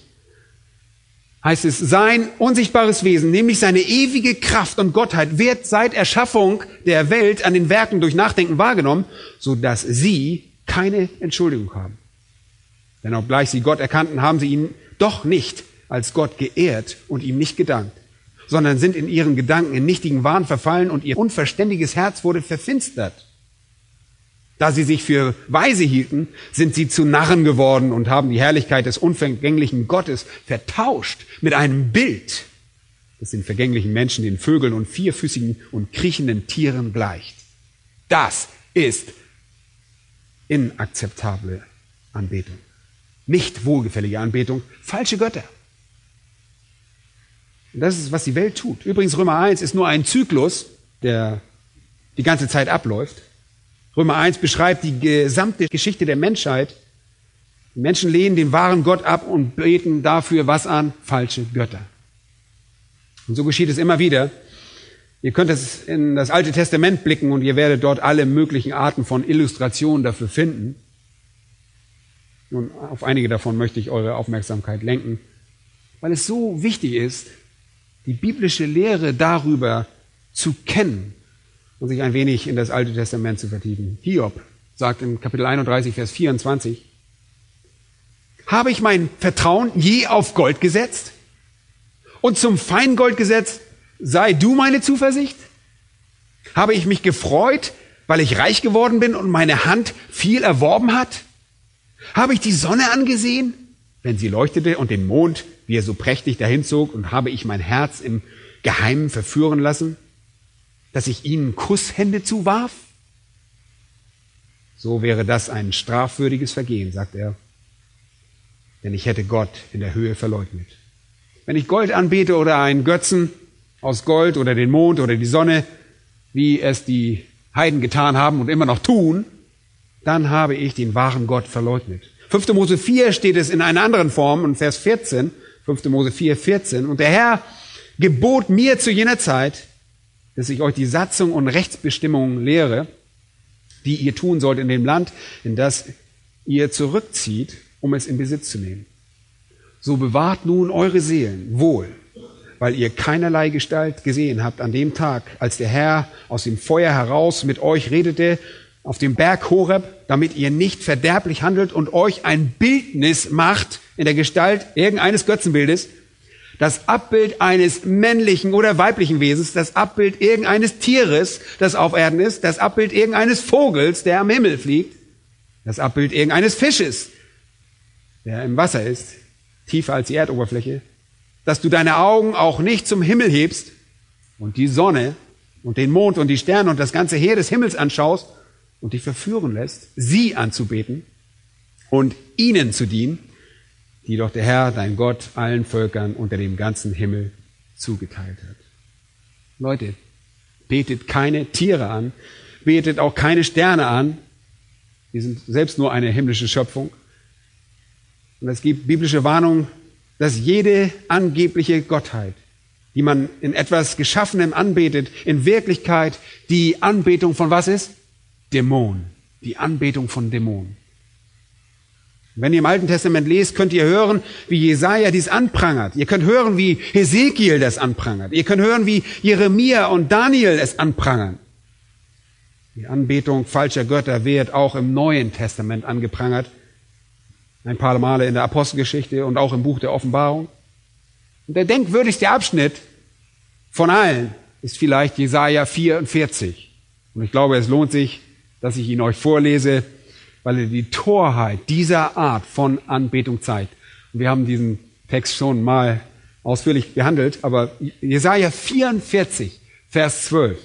heißt es, sein unsichtbares Wesen, nämlich seine ewige Kraft und Gottheit, wird seit Erschaffung der Welt an den Werken durch Nachdenken wahrgenommen, so dass sie keine Entschuldigung haben. Denn obgleich sie Gott erkannten, haben sie ihn doch nicht als Gott geehrt und ihm nicht gedankt. sondern sind in ihren Gedanken in nichtigen Wahn verfallen und ihr unverständiges Herz wurde verfinstert. Da sie sich für weise hielten, sind sie zu Narren geworden und haben die Herrlichkeit des unvergänglichen Gottes vertauscht mit einem Bild, das den vergänglichen Menschen, den Vögeln und vierfüßigen und kriechenden Tieren gleicht. Das ist inakzeptable Anbetung. Nicht wohlgefällige Anbetung, falsche Götter. Und das ist, was die Welt tut. Übrigens, Römer 1 ist nur ein Zyklus, der die ganze Zeit abläuft. Römer 1 beschreibt die gesamte Geschichte der Menschheit. Die Menschen lehnen den wahren Gott ab und beten dafür was an? Falsche Götter. Und so geschieht es immer wieder. Ihr könnt es in das Alte Testament blicken und ihr werdet dort alle möglichen Arten von Illustrationen dafür finden. Nun, auf einige davon möchte ich eure Aufmerksamkeit lenken, weil es so wichtig ist, die biblische Lehre darüber zu kennen und sich ein wenig in das Alte Testament zu vertiefen. Hiob sagt in Kapitel 31, Vers 24, habe ich mein Vertrauen je auf Gold gesetzt und zum Feingold gesetzt, sei du meine Zuversicht? Habe ich mich gefreut, weil ich reich geworden bin und meine Hand viel erworben hat? Habe ich die Sonne angesehen, wenn sie leuchtete und den Mond, wie er so prächtig dahinzog, und habe ich mein Herz im Geheimen verführen lassen, dass ich ihnen Kusshände zuwarf? So wäre das ein strafwürdiges Vergehen, sagt er, denn ich hätte Gott in der Höhe verleugnet. Wenn ich Gold anbete oder einen Götzen aus Gold oder den Mond oder die Sonne, wie es die Heiden getan haben und immer noch tun, dann habe ich den wahren Gott verleugnet. 5. Mose 4 steht es in einer anderen Form und Vers 14, 5. Mose 4, 14. Und der Herr gebot mir zu jener Zeit, dass ich euch die Satzung und Rechtsbestimmungen lehre, die ihr tun sollt in dem Land, in das ihr zurückzieht, um es in Besitz zu nehmen. So bewahrt nun eure Seelen wohl, weil ihr keinerlei Gestalt gesehen habt an dem Tag, als der Herr aus dem Feuer heraus mit euch redete auf dem Berg Horeb, damit ihr nicht verderblich handelt und euch ein Bildnis macht in der Gestalt irgendeines Götzenbildes, das Abbild eines männlichen oder weiblichen Wesens, das Abbild irgendeines Tieres, das auf Erden ist, das Abbild irgendeines Vogels, der am Himmel fliegt, das Abbild irgendeines Fisches, der im Wasser ist, tiefer als die Erdoberfläche, dass du deine Augen auch nicht zum Himmel hebst und die Sonne und den Mond und die Sterne und das ganze Heer des Himmels anschaust und dich verführen lässt, sie anzubeten und ihnen zu dienen, die doch der Herr, dein Gott, allen Völkern unter dem ganzen Himmel zugeteilt hat. Leute, betet keine Tiere an, betet auch keine Sterne an, die sind selbst nur eine himmlische Schöpfung. Und es gibt biblische Warnung, dass jede angebliche Gottheit, die man in etwas Geschaffenem anbetet, in Wirklichkeit die Anbetung von was ist? Dämon, die Anbetung von Dämonen. Wenn ihr im Alten Testament lest, könnt ihr hören, wie Jesaja dies anprangert. Ihr könnt hören, wie Hesekiel das anprangert. Ihr könnt hören, wie Jeremia und Daniel es anprangern. Die Anbetung falscher Götter wird auch im Neuen Testament angeprangert. Ein paar Male in der Apostelgeschichte und auch im Buch der Offenbarung. Und der denkwürdigste Abschnitt von allen ist vielleicht Jesaja 44. Und ich glaube, es lohnt sich, dass ich ihn euch vorlese, weil er die Torheit dieser Art von Anbetung zeigt. Und wir haben diesen Text schon mal ausführlich behandelt, aber Jesaja 44, Vers 12.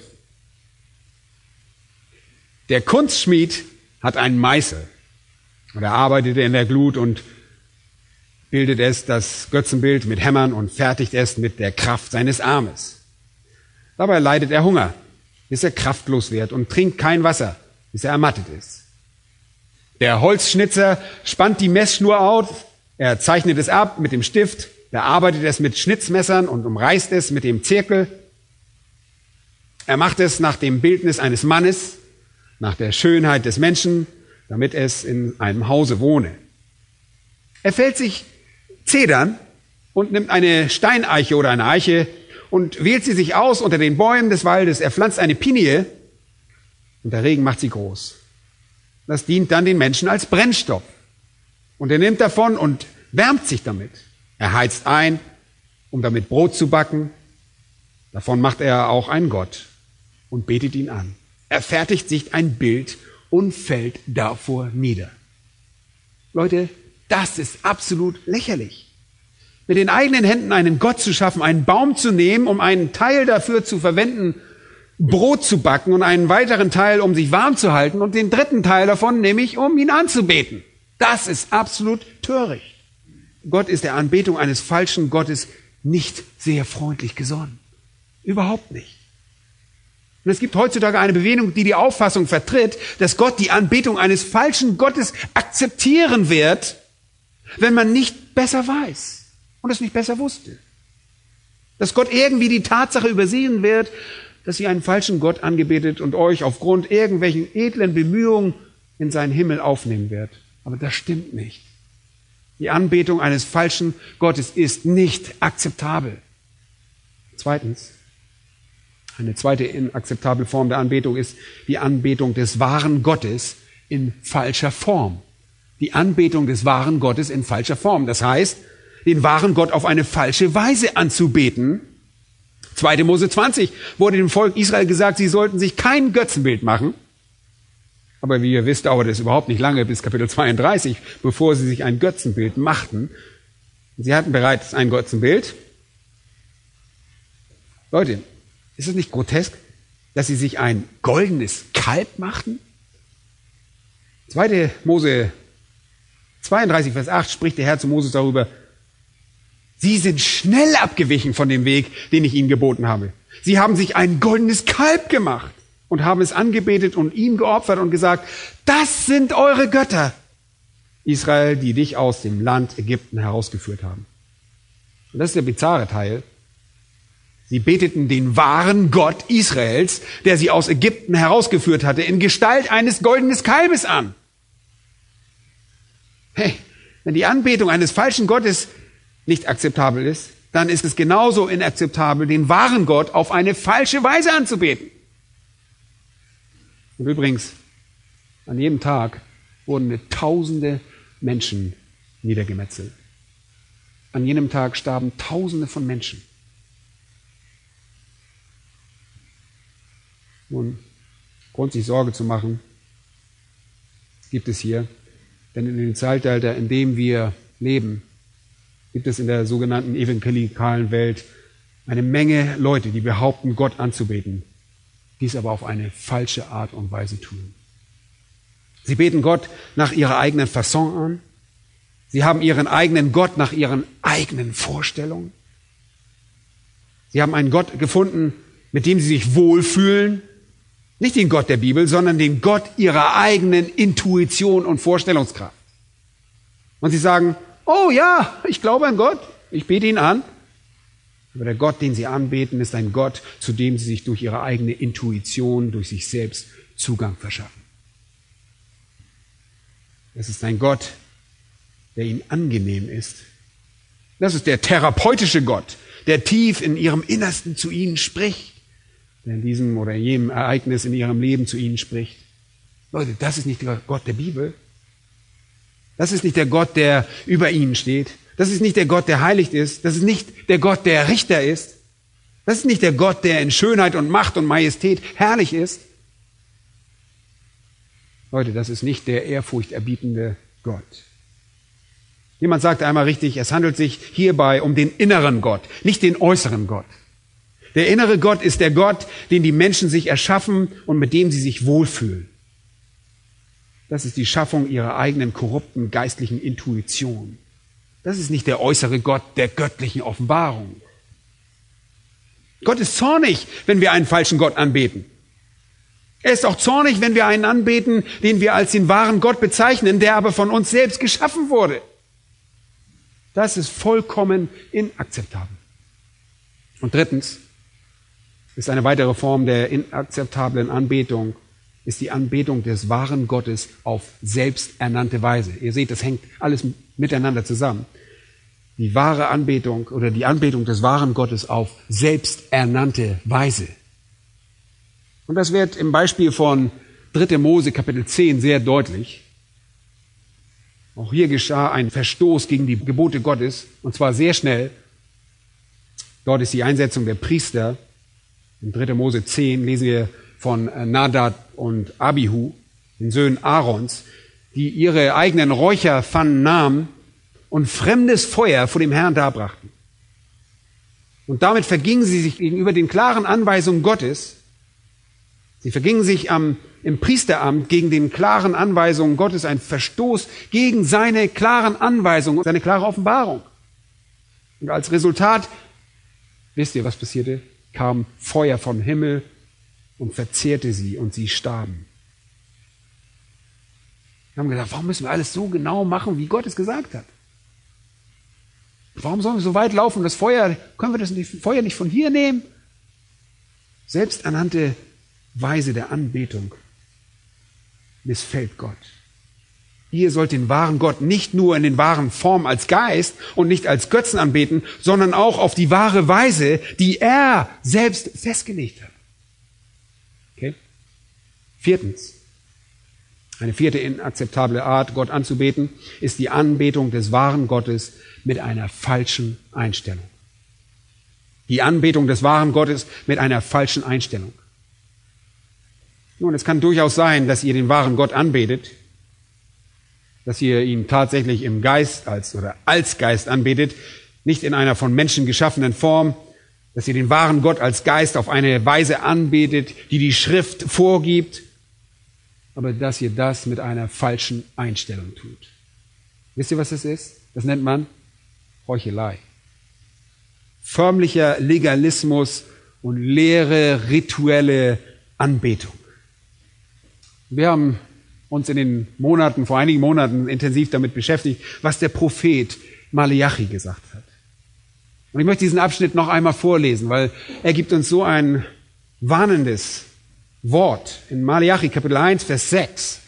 Der Kunstschmied hat einen Meißel und er arbeitete in der Glut und bildet es, das Götzenbild mit Hämmern und fertigt es mit der Kraft seines Armes. Dabei leidet er Hunger, bis er kraftlos wird und trinkt kein Wasser bis er ermattet ist. Der Holzschnitzer spannt die Messschnur auf, er zeichnet es ab mit dem Stift, bearbeitet es mit Schnitzmessern und umreißt es mit dem Zirkel. Er macht es nach dem Bildnis eines Mannes, nach der Schönheit des Menschen, damit es in einem Hause wohne. Er fällt sich Zedern und nimmt eine Steineiche oder eine Eiche und wählt sie sich aus unter den Bäumen des Waldes. Er pflanzt eine Pinie und der Regen macht sie groß. Das dient dann den Menschen als Brennstoff. Und er nimmt davon und wärmt sich damit. Er heizt ein, um damit Brot zu backen. Davon macht er auch einen Gott und betet ihn an. Er fertigt sich ein Bild und fällt davor nieder. Leute, das ist absolut lächerlich. Mit den eigenen Händen einen Gott zu schaffen, einen Baum zu nehmen, um einen Teil dafür zu verwenden, Brot zu backen und einen weiteren Teil, um sich warm zu halten und den dritten Teil davon nämlich, um ihn anzubeten. Das ist absolut töricht. Gott ist der Anbetung eines falschen Gottes nicht sehr freundlich gesonnen. Überhaupt nicht. Und es gibt heutzutage eine Bewegung, die die Auffassung vertritt, dass Gott die Anbetung eines falschen Gottes akzeptieren wird, wenn man nicht besser weiß und es nicht besser wusste. Dass Gott irgendwie die Tatsache übersehen wird, dass sie einen falschen Gott angebetet und euch aufgrund irgendwelchen edlen Bemühungen in seinen Himmel aufnehmen wird. Aber das stimmt nicht. Die Anbetung eines falschen Gottes ist nicht akzeptabel. Zweitens, eine zweite inakzeptable Form der Anbetung ist die Anbetung des wahren Gottes in falscher Form. Die Anbetung des wahren Gottes in falscher Form. Das heißt, den wahren Gott auf eine falsche Weise anzubeten. 2. Mose 20 wurde dem Volk Israel gesagt, sie sollten sich kein Götzenbild machen. Aber wie ihr wisst, dauert es überhaupt nicht lange bis Kapitel 32, bevor sie sich ein Götzenbild machten. Sie hatten bereits ein Götzenbild. Leute, ist es nicht grotesk, dass sie sich ein goldenes Kalb machten? 2. Mose 32, Vers 8 spricht der Herr zu Moses darüber, Sie sind schnell abgewichen von dem Weg, den ich ihnen geboten habe. Sie haben sich ein goldenes Kalb gemacht und haben es angebetet und ihm geopfert und gesagt, das sind eure Götter, Israel, die dich aus dem Land Ägypten herausgeführt haben. Und das ist der bizarre Teil. Sie beteten den wahren Gott Israels, der sie aus Ägypten herausgeführt hatte, in Gestalt eines goldenen Kalbes an. Hey, wenn die Anbetung eines falschen Gottes nicht akzeptabel ist, dann ist es genauso inakzeptabel, den wahren Gott auf eine falsche Weise anzubeten. Und übrigens, an jedem Tag wurden tausende Menschen niedergemetzelt. An jenem Tag starben tausende von Menschen. Nun, Grund sich Sorge zu machen, gibt es hier. Denn in dem Zeitalter, in dem wir leben, gibt es in der sogenannten evangelikalen Welt eine Menge Leute, die behaupten, Gott anzubeten dies aber auf eine falsche Art und Weise tun. Sie beten Gott nach ihrer eigenen Fasson an. Sie haben ihren eigenen Gott nach ihren eigenen Vorstellungen. Sie haben einen Gott gefunden, mit dem sie sich wohlfühlen. Nicht den Gott der Bibel, sondern den Gott ihrer eigenen Intuition und Vorstellungskraft. Und sie sagen, oh ja, ich glaube an Gott, ich bete ihn an, aber der Gott, den sie anbeten, ist ein Gott, zu dem sie sich durch ihre eigene Intuition, durch sich selbst Zugang verschaffen. Es ist ein Gott, der ihnen angenehm ist. Das ist der therapeutische Gott, der tief in ihrem Innersten zu ihnen spricht, der in diesem oder jenem Ereignis in ihrem Leben zu ihnen spricht. Leute, das ist nicht der Gott der Bibel. Das ist nicht der Gott, der über ihnen steht. Das ist nicht der Gott, der heilig ist. Das ist nicht der Gott, der Richter ist. Das ist nicht der Gott, der in Schönheit und Macht und Majestät herrlich ist. Leute, das ist nicht der ehrfurchterbietende Gott. Jemand sagte einmal richtig, es handelt sich hierbei um den inneren Gott, nicht den äußeren Gott. Der innere Gott ist der Gott, den die Menschen sich erschaffen und mit dem sie sich wohlfühlen. Das ist die Schaffung ihrer eigenen korrupten geistlichen Intuition. Das ist nicht der äußere Gott der göttlichen Offenbarung. Gott ist zornig, wenn wir einen falschen Gott anbeten. Er ist auch zornig, wenn wir einen anbeten, den wir als den wahren Gott bezeichnen, der aber von uns selbst geschaffen wurde. Das ist vollkommen inakzeptabel. Und drittens ist eine weitere Form der inakzeptablen Anbetung, ist die Anbetung des wahren Gottes auf selbsternannte Weise. Ihr seht, das hängt alles miteinander zusammen. Die wahre Anbetung oder die Anbetung des wahren Gottes auf selbsternannte Weise. Und das wird im Beispiel von 3. Mose Kapitel 10 sehr deutlich. Auch hier geschah ein Verstoß gegen die Gebote Gottes, und zwar sehr schnell. Dort ist die Einsetzung der Priester In 3. Mose 10 lesen wir von Nadab und Abihu, den Söhnen Aarons, die ihre eigenen Räucherpfannen nahmen und fremdes Feuer vor dem Herrn darbrachten. Und damit vergingen sie sich gegenüber den klaren Anweisungen Gottes. Sie vergingen sich am, im Priesteramt gegen den klaren Anweisungen Gottes, ein Verstoß gegen seine klaren Anweisungen, seine klare Offenbarung. Und als Resultat, wisst ihr, was passierte? Kam Feuer vom Himmel und verzehrte sie und sie starben. Wir haben gesagt, warum müssen wir alles so genau machen, wie Gott es gesagt hat? Warum sollen wir so weit laufen? Das Feuer, können wir das Feuer nicht von hier nehmen? Selbst anhand der Weise der Anbetung missfällt Gott. Ihr sollt den wahren Gott nicht nur in den wahren Form als Geist und nicht als Götzen anbeten, sondern auch auf die wahre Weise, die er selbst festgelegt hat. Viertens. Eine vierte inakzeptable Art, Gott anzubeten, ist die Anbetung des wahren Gottes mit einer falschen Einstellung. Die Anbetung des wahren Gottes mit einer falschen Einstellung. Nun, es kann durchaus sein, dass ihr den wahren Gott anbetet, dass ihr ihn tatsächlich im Geist als oder als Geist anbetet, nicht in einer von Menschen geschaffenen Form, dass ihr den wahren Gott als Geist auf eine Weise anbetet, die die Schrift vorgibt, aber dass ihr das mit einer falschen Einstellung tut. Wisst ihr, was das ist? Das nennt man Heuchelei. Förmlicher Legalismus und leere rituelle Anbetung. Wir haben uns in den Monaten, vor einigen Monaten intensiv damit beschäftigt, was der Prophet Malachi gesagt hat. Und ich möchte diesen Abschnitt noch einmal vorlesen, weil er gibt uns so ein warnendes Wort. In Malachi Kapitel 1, Vers 6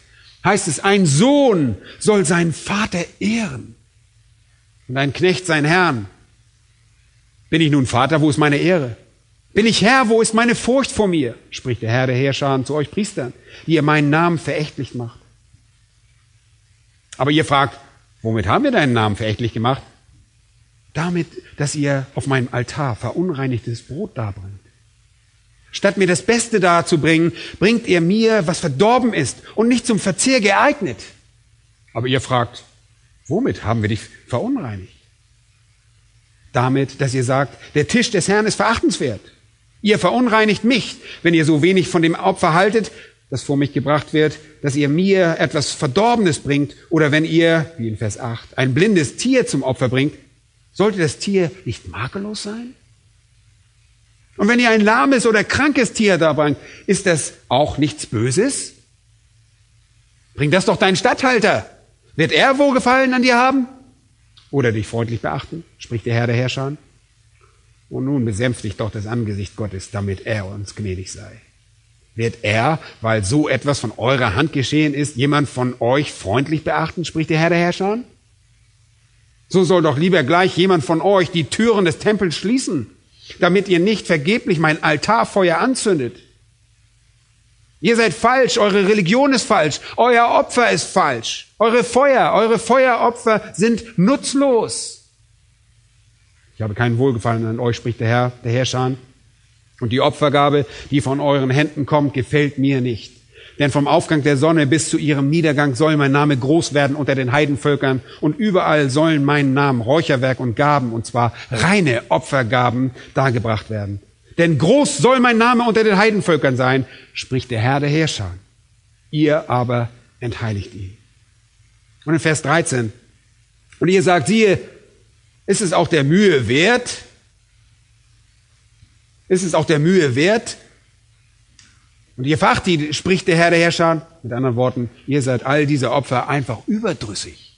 heißt es, ein Sohn soll seinen Vater ehren und ein Knecht sein Herrn. Bin ich nun Vater, wo ist meine Ehre? Bin ich Herr, wo ist meine Furcht vor mir? spricht der Herr der Herrscher zu euch Priestern, die ihr meinen Namen verächtlich macht. Aber ihr fragt, womit haben wir deinen Namen verächtlich gemacht? Damit, dass ihr auf meinem Altar verunreinigtes Brot darbringt. Statt mir das Beste darzubringen, bringt ihr mir, was verdorben ist und nicht zum Verzehr geeignet. Aber ihr fragt, Womit haben wir dich verunreinigt? Damit, dass ihr sagt, der Tisch des Herrn ist verachtenswert. Ihr verunreinigt mich, wenn ihr so wenig von dem Opfer haltet, das vor mich gebracht wird, dass ihr mir etwas Verdorbenes bringt, oder wenn ihr, wie in Vers 8, ein blindes Tier zum Opfer bringt, sollte das Tier nicht makellos sein? Und wenn ihr ein lahmes oder krankes Tier da bringt, ist das auch nichts Böses? Bring das doch deinen Statthalter. Wird er Wohlgefallen an dir haben? Oder dich freundlich beachten? spricht der Herr der Herrscher. Und nun besänftigt doch das Angesicht Gottes, damit er uns gnädig sei. Wird er, weil so etwas von eurer Hand geschehen ist, jemand von euch freundlich beachten, spricht der Herr der Herrscher? So soll doch lieber gleich jemand von euch die Türen des Tempels schließen, damit ihr nicht vergeblich mein Altarfeuer anzündet. Ihr seid falsch, eure Religion ist falsch, euer Opfer ist falsch, eure Feuer, eure Feueropfer sind nutzlos. Ich habe keinen Wohlgefallen an euch, spricht der Herr, der Herrscher. Und die Opfergabe, die von euren Händen kommt, gefällt mir nicht. Denn vom Aufgang der Sonne bis zu ihrem Niedergang soll mein Name groß werden unter den Heidenvölkern und überall sollen meinen Namen Räucherwerk und Gaben, und zwar reine Opfergaben, dargebracht werden. Denn groß soll mein Name unter den Heidenvölkern sein, spricht der Herr der Herrscher. Ihr aber entheiligt ihn. Und in Vers 13. Und ihr sagt, siehe, ist es auch der Mühe wert? Ist es auch der Mühe wert? Und ihr Fachti, spricht der Herr der Herrscher, mit anderen Worten, ihr seid all diese Opfer einfach überdrüssig.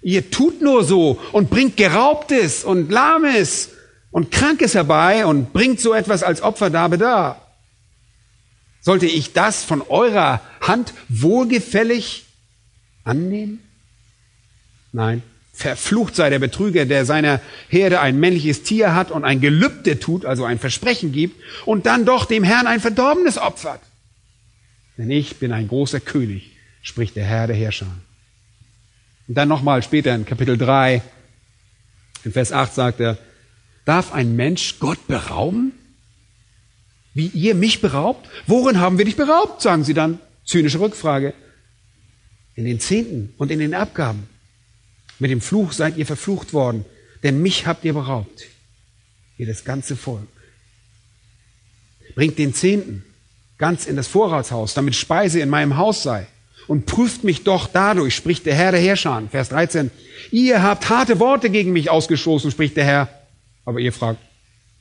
Ihr tut nur so und bringt Geraubtes und Lahmes und Krankes herbei und bringt so etwas als Opferdarbe dar. Sollte ich das von eurer Hand wohlgefällig annehmen? Nein. Verflucht sei der Betrüger, der seiner Herde ein männliches Tier hat und ein Gelübde tut, also ein Versprechen gibt, und dann doch dem Herrn ein verdorbenes opfert. Denn ich bin ein großer König, spricht der Herr der Herrscher. Und dann nochmal später in Kapitel 3, in Vers 8 sagt er, Darf ein Mensch Gott berauben? Wie ihr mich beraubt? Worin haben wir dich beraubt? sagen sie dann. Zynische Rückfrage. In den Zehnten und in den Abgaben. Mit dem Fluch seid ihr verflucht worden, denn mich habt ihr beraubt. Ihr das ganze Volk. Bringt den Zehnten ganz in das Vorratshaus, damit Speise in meinem Haus sei. Und prüft mich doch dadurch, spricht der Herr der Herrscher. Vers 13. Ihr habt harte Worte gegen mich ausgestoßen, spricht der Herr. Aber ihr fragt,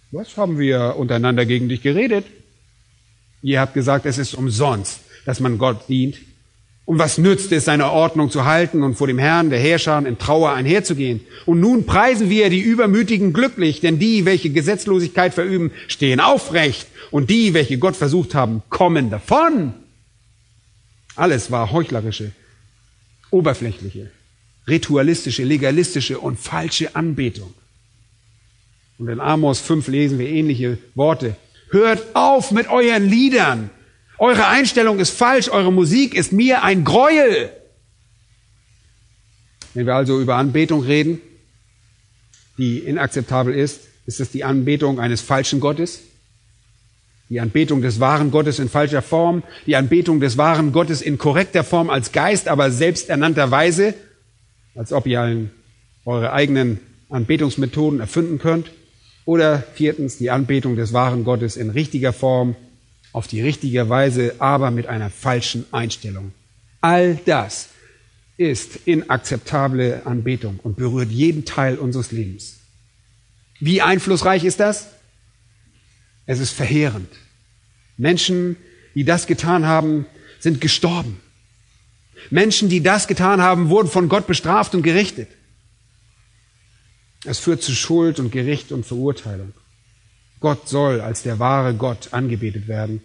was haben wir untereinander gegen dich geredet? Ihr habt gesagt, es ist umsonst, dass man Gott dient. Und was nützt es, seine Ordnung zu halten und vor dem Herrn der Herrscher in Trauer einherzugehen? Und nun preisen wir die Übermütigen glücklich, denn die, welche Gesetzlosigkeit verüben, stehen aufrecht. Und die, welche Gott versucht haben, kommen davon. Alles war heuchlerische, oberflächliche, ritualistische, legalistische und falsche Anbetung. Und in Amos 5 lesen wir ähnliche Worte. Hört auf mit euren Liedern. Eure Einstellung ist falsch, eure Musik ist mir ein Gräuel. Wenn wir also über Anbetung reden, die inakzeptabel ist, ist es die Anbetung eines falschen Gottes, die Anbetung des wahren Gottes in falscher Form, die Anbetung des wahren Gottes in korrekter Form als Geist, aber selbsternannter Weise, als ob ihr eure eigenen Anbetungsmethoden erfinden könnt. Oder viertens die Anbetung des wahren Gottes in richtiger Form, auf die richtige Weise, aber mit einer falschen Einstellung. All das ist inakzeptable Anbetung und berührt jeden Teil unseres Lebens. Wie einflussreich ist das? Es ist verheerend. Menschen, die das getan haben, sind gestorben. Menschen, die das getan haben, wurden von Gott bestraft und gerichtet. Es führt zu Schuld und Gericht und Verurteilung. Gott soll als der wahre Gott angebetet werden,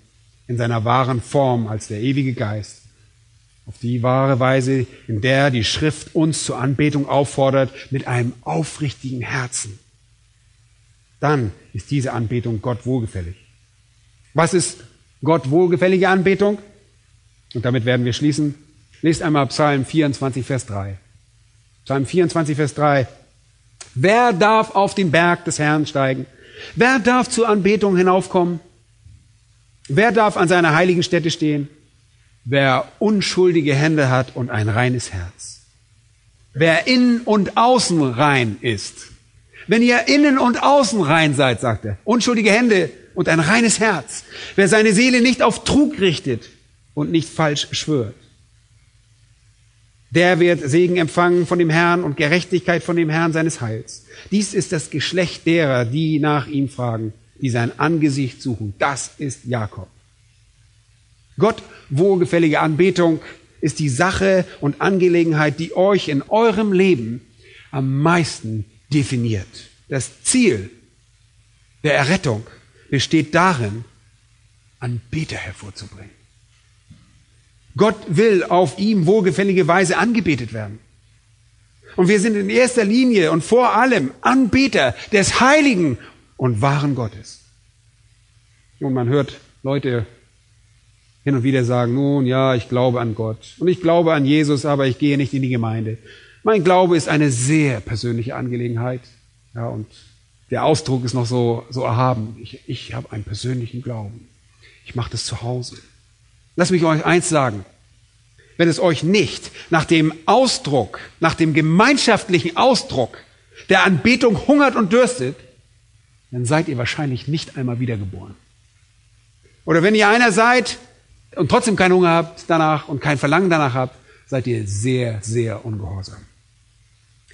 in seiner wahren Form als der ewige Geist, auf die wahre Weise, in der die Schrift uns zur Anbetung auffordert, mit einem aufrichtigen Herzen. Dann ist diese Anbetung Gott wohlgefällig. Was ist Gott wohlgefällige Anbetung? Und damit werden wir schließen. Lest einmal Psalm 24, Vers 3. Psalm 24, Vers 3. Wer darf auf den Berg des Herrn steigen? Wer darf zur Anbetung hinaufkommen? Wer darf an seiner heiligen Stätte stehen? Wer unschuldige Hände hat und ein reines Herz. Wer innen und außen rein ist. Wenn ihr innen und außen rein seid, sagt er, unschuldige Hände und ein reines Herz. Wer seine Seele nicht auf Trug richtet und nicht falsch schwört. Der wird Segen empfangen von dem Herrn und Gerechtigkeit von dem Herrn seines Heils. Dies ist das Geschlecht derer, die nach ihm fragen, die sein Angesicht suchen. Das ist Jakob. Gott wohlgefällige Anbetung ist die Sache und Angelegenheit, die euch in eurem Leben am meisten definiert. Das Ziel der Errettung besteht darin, Anbeter hervorzubringen. Gott will auf ihm wohlgefällige Weise angebetet werden. Und wir sind in erster Linie und vor allem Anbeter des heiligen und wahren Gottes. Und man hört Leute hin und wieder sagen, nun ja, ich glaube an Gott und ich glaube an Jesus, aber ich gehe nicht in die Gemeinde. Mein Glaube ist eine sehr persönliche Angelegenheit. Ja, und der Ausdruck ist noch so, so erhaben. Ich, ich habe einen persönlichen Glauben. Ich mache das zu Hause. Lass mich euch eins sagen. Wenn es euch nicht nach dem Ausdruck, nach dem gemeinschaftlichen Ausdruck der Anbetung hungert und dürstet, dann seid ihr wahrscheinlich nicht einmal wiedergeboren. Oder wenn ihr einer seid und trotzdem keinen Hunger habt danach und kein Verlangen danach habt, seid ihr sehr, sehr ungehorsam.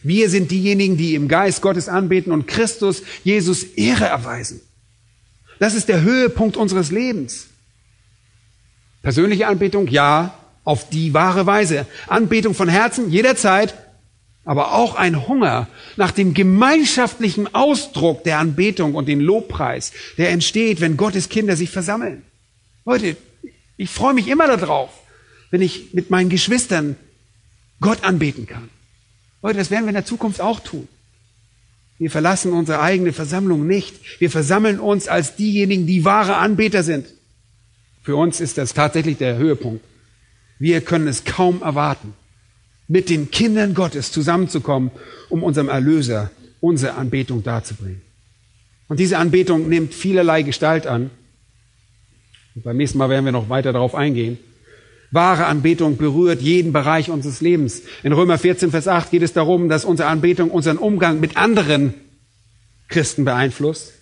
Wir sind diejenigen, die im Geist Gottes anbeten und Christus, Jesus Ehre erweisen. Das ist der Höhepunkt unseres Lebens. Persönliche Anbetung, ja, auf die wahre Weise. Anbetung von Herzen, jederzeit, aber auch ein Hunger nach dem gemeinschaftlichen Ausdruck der Anbetung und den Lobpreis, der entsteht, wenn Gottes Kinder sich versammeln. Leute, ich freue mich immer darauf, wenn ich mit meinen Geschwistern Gott anbeten kann. Leute, das werden wir in der Zukunft auch tun. Wir verlassen unsere eigene Versammlung nicht. Wir versammeln uns als diejenigen, die wahre Anbeter sind. Für uns ist das tatsächlich der Höhepunkt. Wir können es kaum erwarten, mit den Kindern Gottes zusammenzukommen, um unserem Erlöser unsere Anbetung darzubringen. Und diese Anbetung nimmt vielerlei Gestalt an. Und beim nächsten Mal werden wir noch weiter darauf eingehen. Wahre Anbetung berührt jeden Bereich unseres Lebens. In Römer 14, Vers 8 geht es darum, dass unsere Anbetung unseren Umgang mit anderen Christen beeinflusst.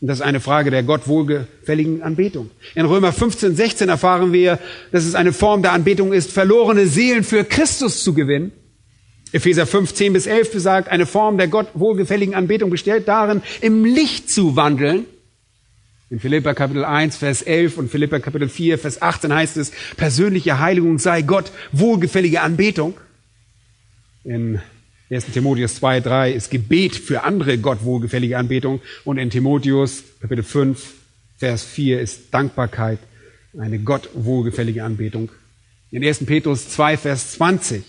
Und das ist eine Frage der Gott wohlgefälligen Anbetung. In Römer 15, 16 erfahren wir, dass es eine Form der Anbetung ist, verlorene Seelen für Christus zu gewinnen. Epheser 5, 10 bis 11 besagt, eine Form der Gott wohlgefälligen Anbetung besteht darin, im Licht zu wandeln. In Philippa Kapitel 1, Vers 11 und Philippa Kapitel 4, Vers 18 heißt es, persönliche Heiligung sei Gott wohlgefällige Anbetung. In 1. Timotheus 2, 3 ist Gebet für andere Gott wohlgefällige Anbetung. Und in Timotheus Kapitel 5, Vers 4 ist Dankbarkeit eine Gott wohlgefällige Anbetung. In 1. Petrus 2, Vers 20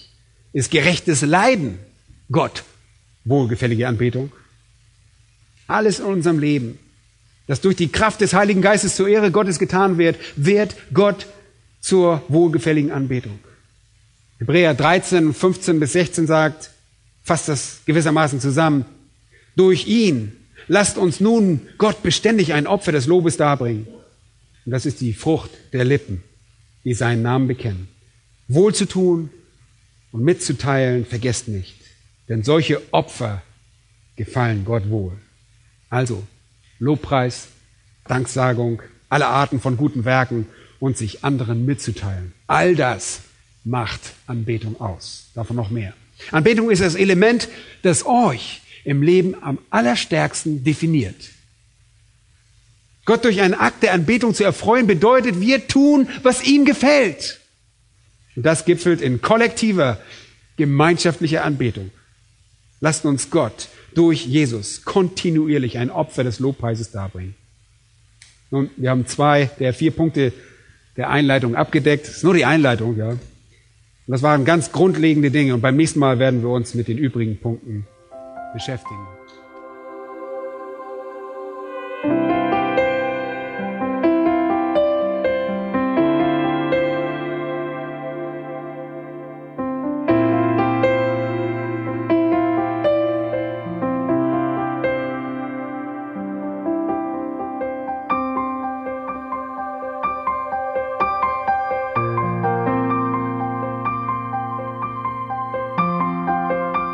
ist gerechtes Leiden Gott wohlgefällige Anbetung. Alles in unserem Leben, das durch die Kraft des Heiligen Geistes zur Ehre Gottes getan wird, wird Gott zur wohlgefälligen Anbetung. Hebräer 13, 15 bis 16 sagt, fasst das gewissermaßen zusammen, durch ihn lasst uns nun Gott beständig ein Opfer des Lobes darbringen. Und das ist die Frucht der Lippen, die seinen Namen bekennen. Wohl zu tun und mitzuteilen, vergesst nicht. Denn solche Opfer gefallen Gott wohl. Also Lobpreis, Danksagung, alle Arten von guten Werken und sich anderen mitzuteilen. All das macht Anbetung aus. Davon noch mehr. Anbetung ist das Element, das euch im Leben am allerstärksten definiert. Gott durch einen Akt der Anbetung zu erfreuen bedeutet, wir tun, was ihm gefällt. Und das gipfelt in kollektiver, gemeinschaftlicher Anbetung. Lasst uns Gott durch Jesus kontinuierlich ein Opfer des Lobpreises darbringen. Nun, wir haben zwei der vier Punkte der Einleitung abgedeckt. Das ist nur die Einleitung, ja. Und das waren ganz grundlegende Dinge. Und beim nächsten Mal werden wir uns mit den übrigen Punkten beschäftigen.